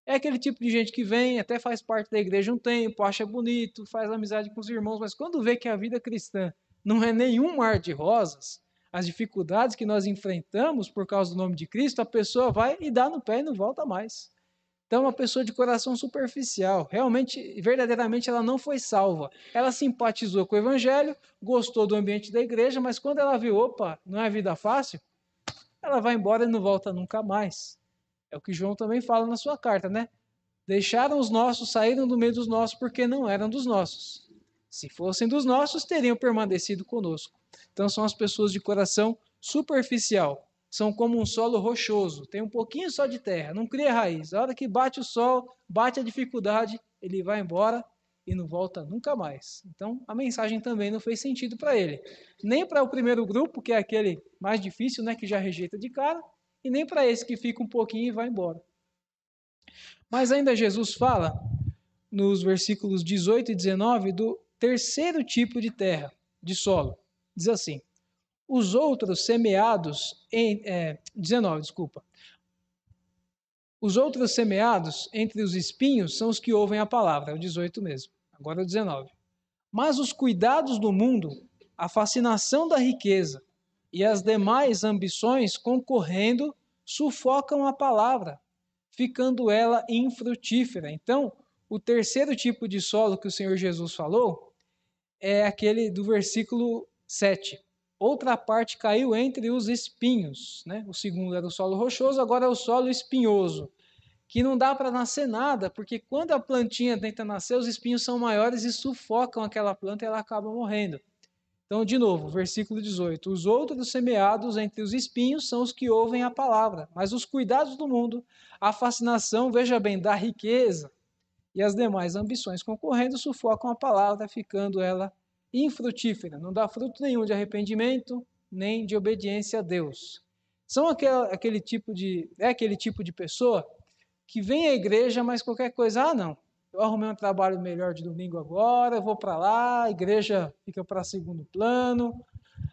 É aquele tipo de gente que vem, até faz parte da igreja um tempo, acha bonito, faz amizade com os irmãos, mas quando vê que a vida cristã não é nenhum mar de rosas, as dificuldades que nós enfrentamos por causa do nome de Cristo, a pessoa vai e dá no pé e não volta mais. Então, uma pessoa de coração superficial, realmente, verdadeiramente, ela não foi salva. Ela simpatizou com o evangelho, gostou do ambiente da igreja, mas quando ela viu, opa, não é vida fácil, ela vai embora e não volta nunca mais. É o que João também fala na sua carta, né? Deixaram os nossos, saíram do meio dos nossos porque não eram dos nossos. Se fossem dos nossos, teriam permanecido conosco. Então são as pessoas de coração superficial. São como um solo rochoso, tem um pouquinho só de terra, não cria raiz. A hora que bate o sol, bate a dificuldade, ele vai embora e não volta nunca mais. Então a mensagem também não fez sentido para ele. Nem para o primeiro grupo, que é aquele mais difícil, né, que já rejeita de cara, e nem para esse que fica um pouquinho e vai embora. Mas ainda Jesus fala, nos versículos 18 e 19, do terceiro tipo de terra, de solo. Diz assim: os outros semeados em. É, 19, desculpa. Os outros semeados entre os espinhos são os que ouvem a palavra, é o 18 mesmo. Agora é o 19. Mas os cuidados do mundo, a fascinação da riqueza e as demais ambições concorrendo sufocam a palavra, ficando ela infrutífera. Então, o terceiro tipo de solo que o Senhor Jesus falou é aquele do versículo 7. Outra parte caiu entre os espinhos. Né? O segundo era o solo rochoso, agora é o solo espinhoso, que não dá para nascer nada, porque quando a plantinha tenta nascer, os espinhos são maiores e sufocam aquela planta e ela acaba morrendo. Então, de novo, versículo 18: Os outros semeados entre os espinhos são os que ouvem a palavra, mas os cuidados do mundo, a fascinação, veja bem, da riqueza e as demais ambições concorrendo sufocam a palavra, ficando ela infrutífera, não dá fruto nenhum de arrependimento, nem de obediência a Deus. São aquele, aquele tipo de é aquele tipo de pessoa que vem à igreja, mas qualquer coisa, ah, não, eu arrumei um trabalho melhor de domingo agora, vou para lá, a igreja fica para segundo plano.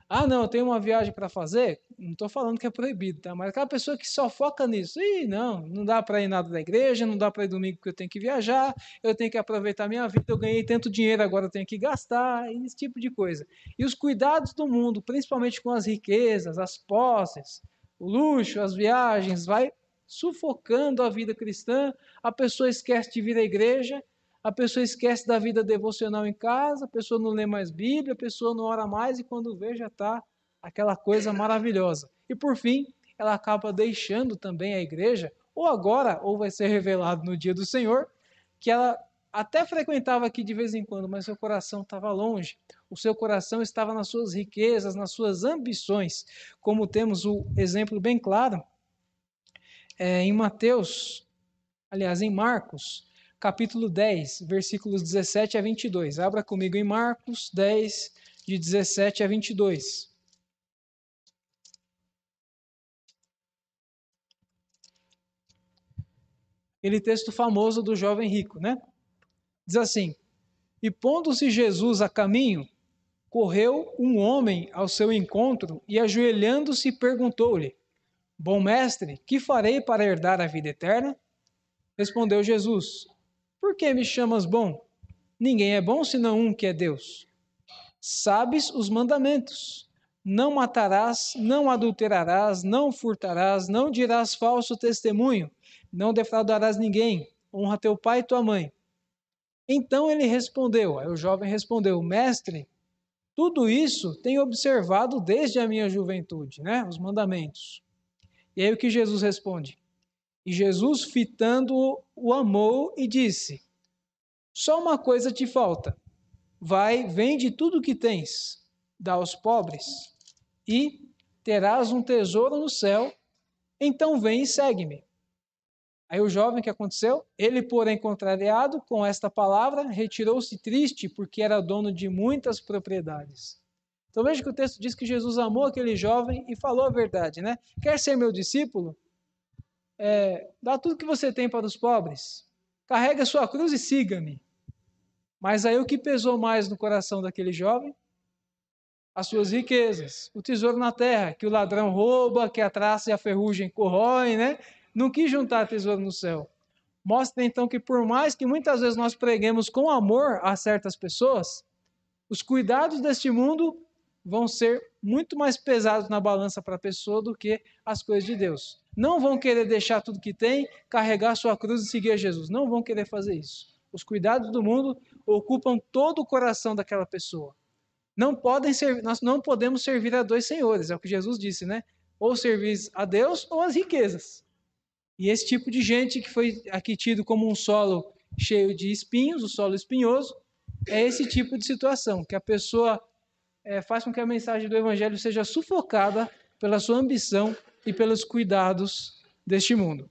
Ah, não, eu tenho uma viagem para fazer. Não estou falando que é proibido, tá? Mas aquela pessoa que só foca nisso. Ih, não, não dá para ir nada da igreja, não dá para ir domingo porque eu tenho que viajar, eu tenho que aproveitar minha vida, eu ganhei tanto dinheiro, agora eu tenho que gastar, esse tipo de coisa. E os cuidados do mundo, principalmente com as riquezas, as posses, o luxo, as viagens, vai sufocando a vida cristã, a pessoa esquece de vir à igreja, a pessoa esquece da vida devocional em casa, a pessoa não lê mais Bíblia, a pessoa não ora mais e quando vê já está aquela coisa maravilhosa. E por fim, ela acaba deixando também a igreja, ou agora, ou vai ser revelado no dia do Senhor, que ela até frequentava aqui de vez em quando, mas seu coração estava longe. O seu coração estava nas suas riquezas, nas suas ambições, como temos o exemplo bem claro é, em Mateus, aliás, em Marcos, capítulo 10, versículos 17 a 22. Abra comigo em Marcos 10, de 17 a 22. Aquele texto famoso do jovem rico, né? Diz assim: E pondo-se Jesus a caminho, correu um homem ao seu encontro e, ajoelhando-se, perguntou-lhe: Bom mestre, que farei para herdar a vida eterna? Respondeu Jesus: Por que me chamas bom? Ninguém é bom senão um que é Deus. Sabes os mandamentos: Não matarás, não adulterarás, não furtarás, não dirás falso testemunho, não defraudarás ninguém, honra teu pai e tua mãe. Então ele respondeu, aí o jovem respondeu: Mestre, tudo isso tenho observado desde a minha juventude, né? Os mandamentos. E aí o que Jesus responde? E Jesus, fitando-o, o amou e disse: Só uma coisa te falta. Vai, vende tudo o que tens, dá aos pobres, e terás um tesouro no céu. Então vem e segue-me. Aí o jovem, que aconteceu? Ele, porém, contrariado com esta palavra, retirou-se triste, porque era dono de muitas propriedades. Então veja que o texto diz que Jesus amou aquele jovem e falou a verdade, né? Quer ser meu discípulo? É, dá tudo que você tem para os pobres. Carrega sua cruz e siga-me. Mas aí o que pesou mais no coração daquele jovem? As suas riquezas, o tesouro na terra, que o ladrão rouba, que a traça e a ferrugem corroem, né? Não quis juntar tesouro no céu. Mostra então que por mais que muitas vezes nós preguemos com amor a certas pessoas, os cuidados deste mundo vão ser muito mais pesados na balança para a pessoa do que as coisas de Deus. Não vão querer deixar tudo que tem, carregar sua cruz e seguir a Jesus. Não vão querer fazer isso. Os cuidados do mundo ocupam todo o coração daquela pessoa. Não podem nós não podemos servir a dois senhores, é o que Jesus disse, né? Ou servir a Deus ou as riquezas. E esse tipo de gente que foi aqui tido como um solo cheio de espinhos, o solo espinhoso, é esse tipo de situação, que a pessoa é, faz com que a mensagem do Evangelho seja sufocada pela sua ambição e pelos cuidados deste mundo.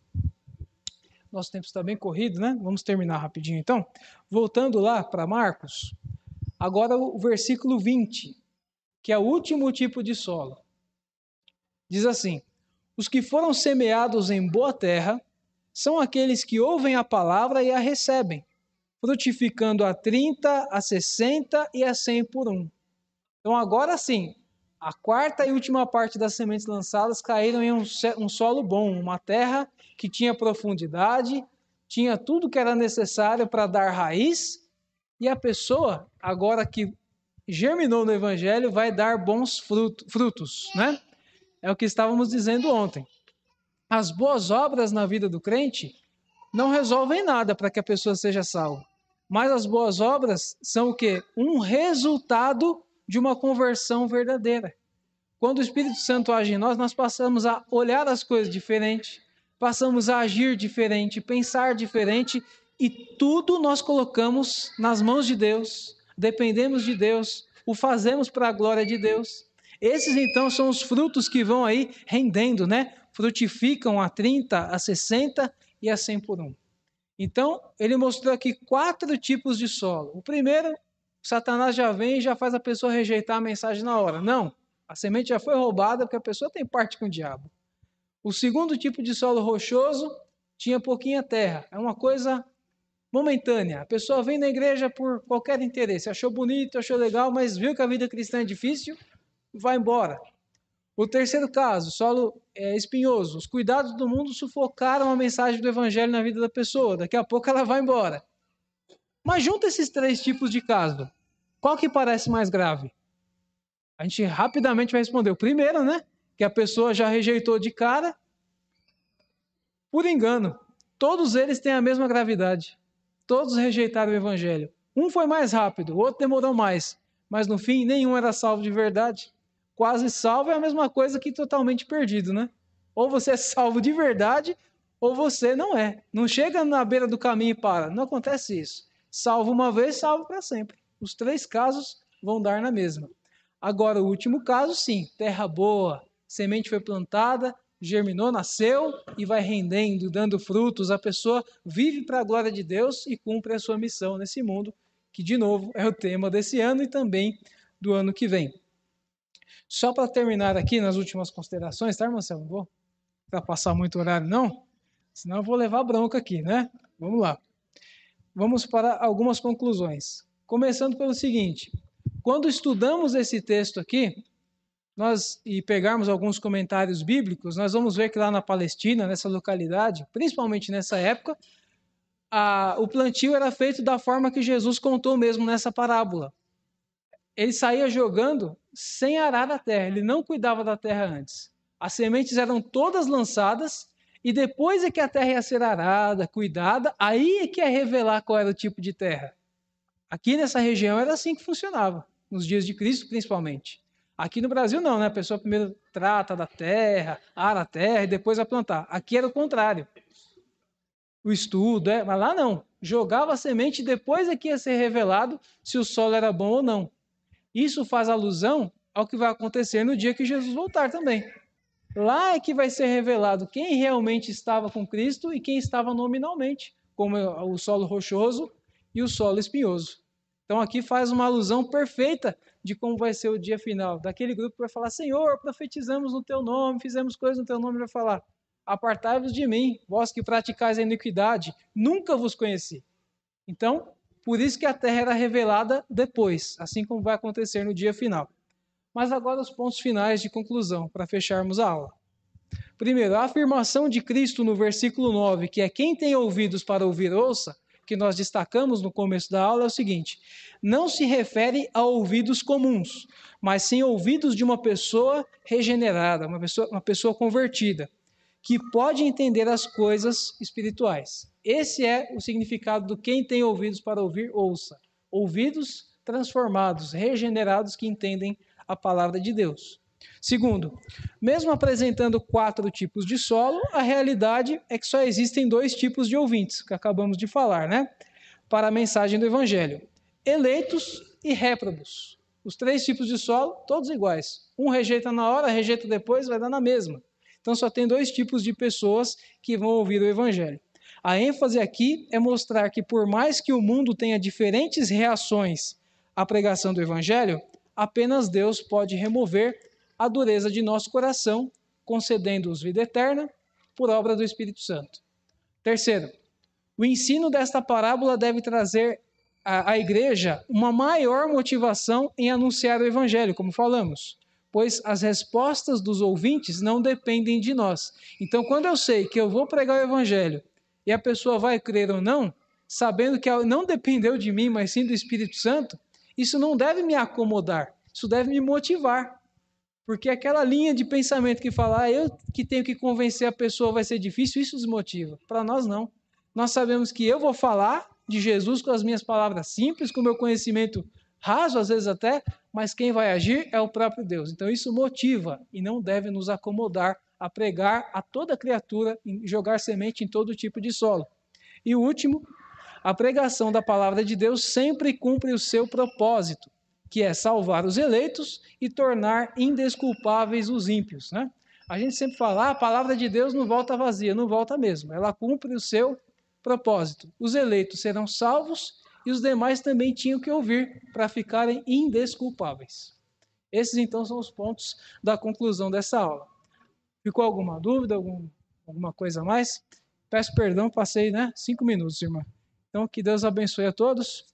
Nosso tempo está bem corrido, né? Vamos terminar rapidinho então. Voltando lá para Marcos, agora o versículo 20, que é o último tipo de solo. Diz assim: Os que foram semeados em boa terra são aqueles que ouvem a palavra e a recebem, frutificando a 30, a 60 e a 100 por um. Então, agora sim, a quarta e última parte das sementes lançadas caíram em um, solo bom, uma terra que tinha profundidade, tinha tudo que era necessário para dar raiz, e a pessoa, agora que germinou no Evangelho, vai dar bons frutos, né? É o que estávamos dizendo ontem. As boas obras na vida do crente não resolvem nada para que a pessoa seja salva. Mas as boas obras são o quê? Um resultado de uma conversão verdadeira. Quando o Espírito Santo age em nós, nós passamos a olhar as coisas diferente, passamos a agir diferente, pensar diferente e tudo nós colocamos nas mãos de Deus, dependemos de Deus, o fazemos para a glória de Deus. Esses então são os frutos que vão aí rendendo, né? Frutificam a 30, a 60 e a 100 por um. Então, ele mostrou aqui quatro tipos de solo. O primeiro Satanás já vem e já faz a pessoa rejeitar a mensagem na hora. Não, a semente já foi roubada porque a pessoa tem parte com o diabo. O segundo tipo de solo rochoso tinha pouquinha terra. É uma coisa momentânea. A pessoa vem na igreja por qualquer interesse, achou bonito, achou legal, mas viu que a vida cristã é difícil, vai embora. O terceiro caso, solo é, espinhoso. Os cuidados do mundo sufocaram a mensagem do evangelho na vida da pessoa. Daqui a pouco ela vai embora. Mas junta esses três tipos de caso. Qual que parece mais grave? A gente rapidamente vai responder. O primeiro, né? Que a pessoa já rejeitou de cara por engano. Todos eles têm a mesma gravidade. Todos rejeitaram o evangelho. Um foi mais rápido, o outro demorou mais. Mas no fim, nenhum era salvo de verdade. Quase salvo é a mesma coisa que totalmente perdido, né? Ou você é salvo de verdade, ou você não é. Não chega na beira do caminho e para. Não acontece isso. Salvo uma vez, salvo para sempre. Os três casos vão dar na mesma. Agora, o último caso, sim, terra boa, semente foi plantada, germinou, nasceu e vai rendendo, dando frutos. A pessoa vive para a glória de Deus e cumpre a sua missão nesse mundo, que, de novo, é o tema desse ano e também do ano que vem. Só para terminar aqui nas últimas considerações, tá, Marcelo? Não vou passar muito horário, não, senão eu vou levar bronca aqui, né? Vamos lá vamos para algumas conclusões. Começando pelo seguinte: quando estudamos esse texto aqui, nós e pegarmos alguns comentários bíblicos, nós vamos ver que lá na Palestina, nessa localidade, principalmente nessa época, a, o plantio era feito da forma que Jesus contou mesmo nessa parábola. Ele saía jogando sem arar a terra, ele não cuidava da terra antes. As sementes eram todas lançadas e depois é que a terra ia ser arada, cuidada, aí é que ia revelar qual era o tipo de terra. Aqui nessa região era assim que funcionava, nos dias de Cristo principalmente. Aqui no Brasil não, né? A pessoa primeiro trata da terra, ara a terra e depois vai plantar. Aqui era o contrário. O estudo, é, mas lá não. Jogava a semente e depois é que ia ser revelado se o solo era bom ou não. Isso faz alusão ao que vai acontecer no dia que Jesus voltar também. Lá é que vai ser revelado quem realmente estava com Cristo e quem estava nominalmente, como o solo rochoso e o solo espinhoso. Então aqui faz uma alusão perfeita de como vai ser o dia final. Daquele grupo que vai falar: Senhor, profetizamos no teu nome, fizemos coisas no teu nome, vai falar: Apartai-vos de mim, vós que praticais a iniquidade, nunca vos conheci. Então, por isso que a terra era revelada depois, assim como vai acontecer no dia final. Mas agora os pontos finais de conclusão, para fecharmos a aula. Primeiro, a afirmação de Cristo no versículo 9, que é quem tem ouvidos para ouvir, ouça, que nós destacamos no começo da aula é o seguinte: não se refere a ouvidos comuns, mas sim ouvidos de uma pessoa regenerada, uma pessoa, uma pessoa convertida, que pode entender as coisas espirituais. Esse é o significado do quem tem ouvidos para ouvir, ouça. Ouvidos transformados, regenerados que entendem a palavra de Deus. Segundo, mesmo apresentando quatro tipos de solo, a realidade é que só existem dois tipos de ouvintes, que acabamos de falar, né? Para a mensagem do Evangelho: eleitos e réprobos. Os três tipos de solo, todos iguais. Um rejeita na hora, rejeita depois, vai dar na mesma. Então só tem dois tipos de pessoas que vão ouvir o Evangelho. A ênfase aqui é mostrar que, por mais que o mundo tenha diferentes reações à pregação do Evangelho, apenas Deus pode remover a dureza de nosso coração, concedendo-os vida eterna por obra do Espírito Santo. Terceiro, o ensino desta parábola deve trazer à, à igreja uma maior motivação em anunciar o Evangelho, como falamos, pois as respostas dos ouvintes não dependem de nós. Então, quando eu sei que eu vou pregar o Evangelho e a pessoa vai crer ou não, sabendo que não dependeu de mim, mas sim do Espírito Santo, isso não deve me acomodar, isso deve me motivar. Porque aquela linha de pensamento que fala, ah, eu que tenho que convencer a pessoa vai ser difícil, isso desmotiva. Para nós, não. Nós sabemos que eu vou falar de Jesus com as minhas palavras simples, com o meu conhecimento raso, às vezes até, mas quem vai agir é o próprio Deus. Então isso motiva e não deve nos acomodar a pregar a toda criatura e jogar semente em todo tipo de solo. E o último, a pregação da palavra de Deus sempre cumpre o seu propósito que é salvar os eleitos e tornar indesculpáveis os ímpios. Né? A gente sempre fala, ah, a palavra de Deus não volta vazia, não volta mesmo, ela cumpre o seu propósito. Os eleitos serão salvos e os demais também tinham que ouvir para ficarem indesculpáveis. Esses então são os pontos da conclusão dessa aula. Ficou alguma dúvida, algum, alguma coisa a mais? Peço perdão, passei né, cinco minutos, irmã. Então, que Deus abençoe a todos.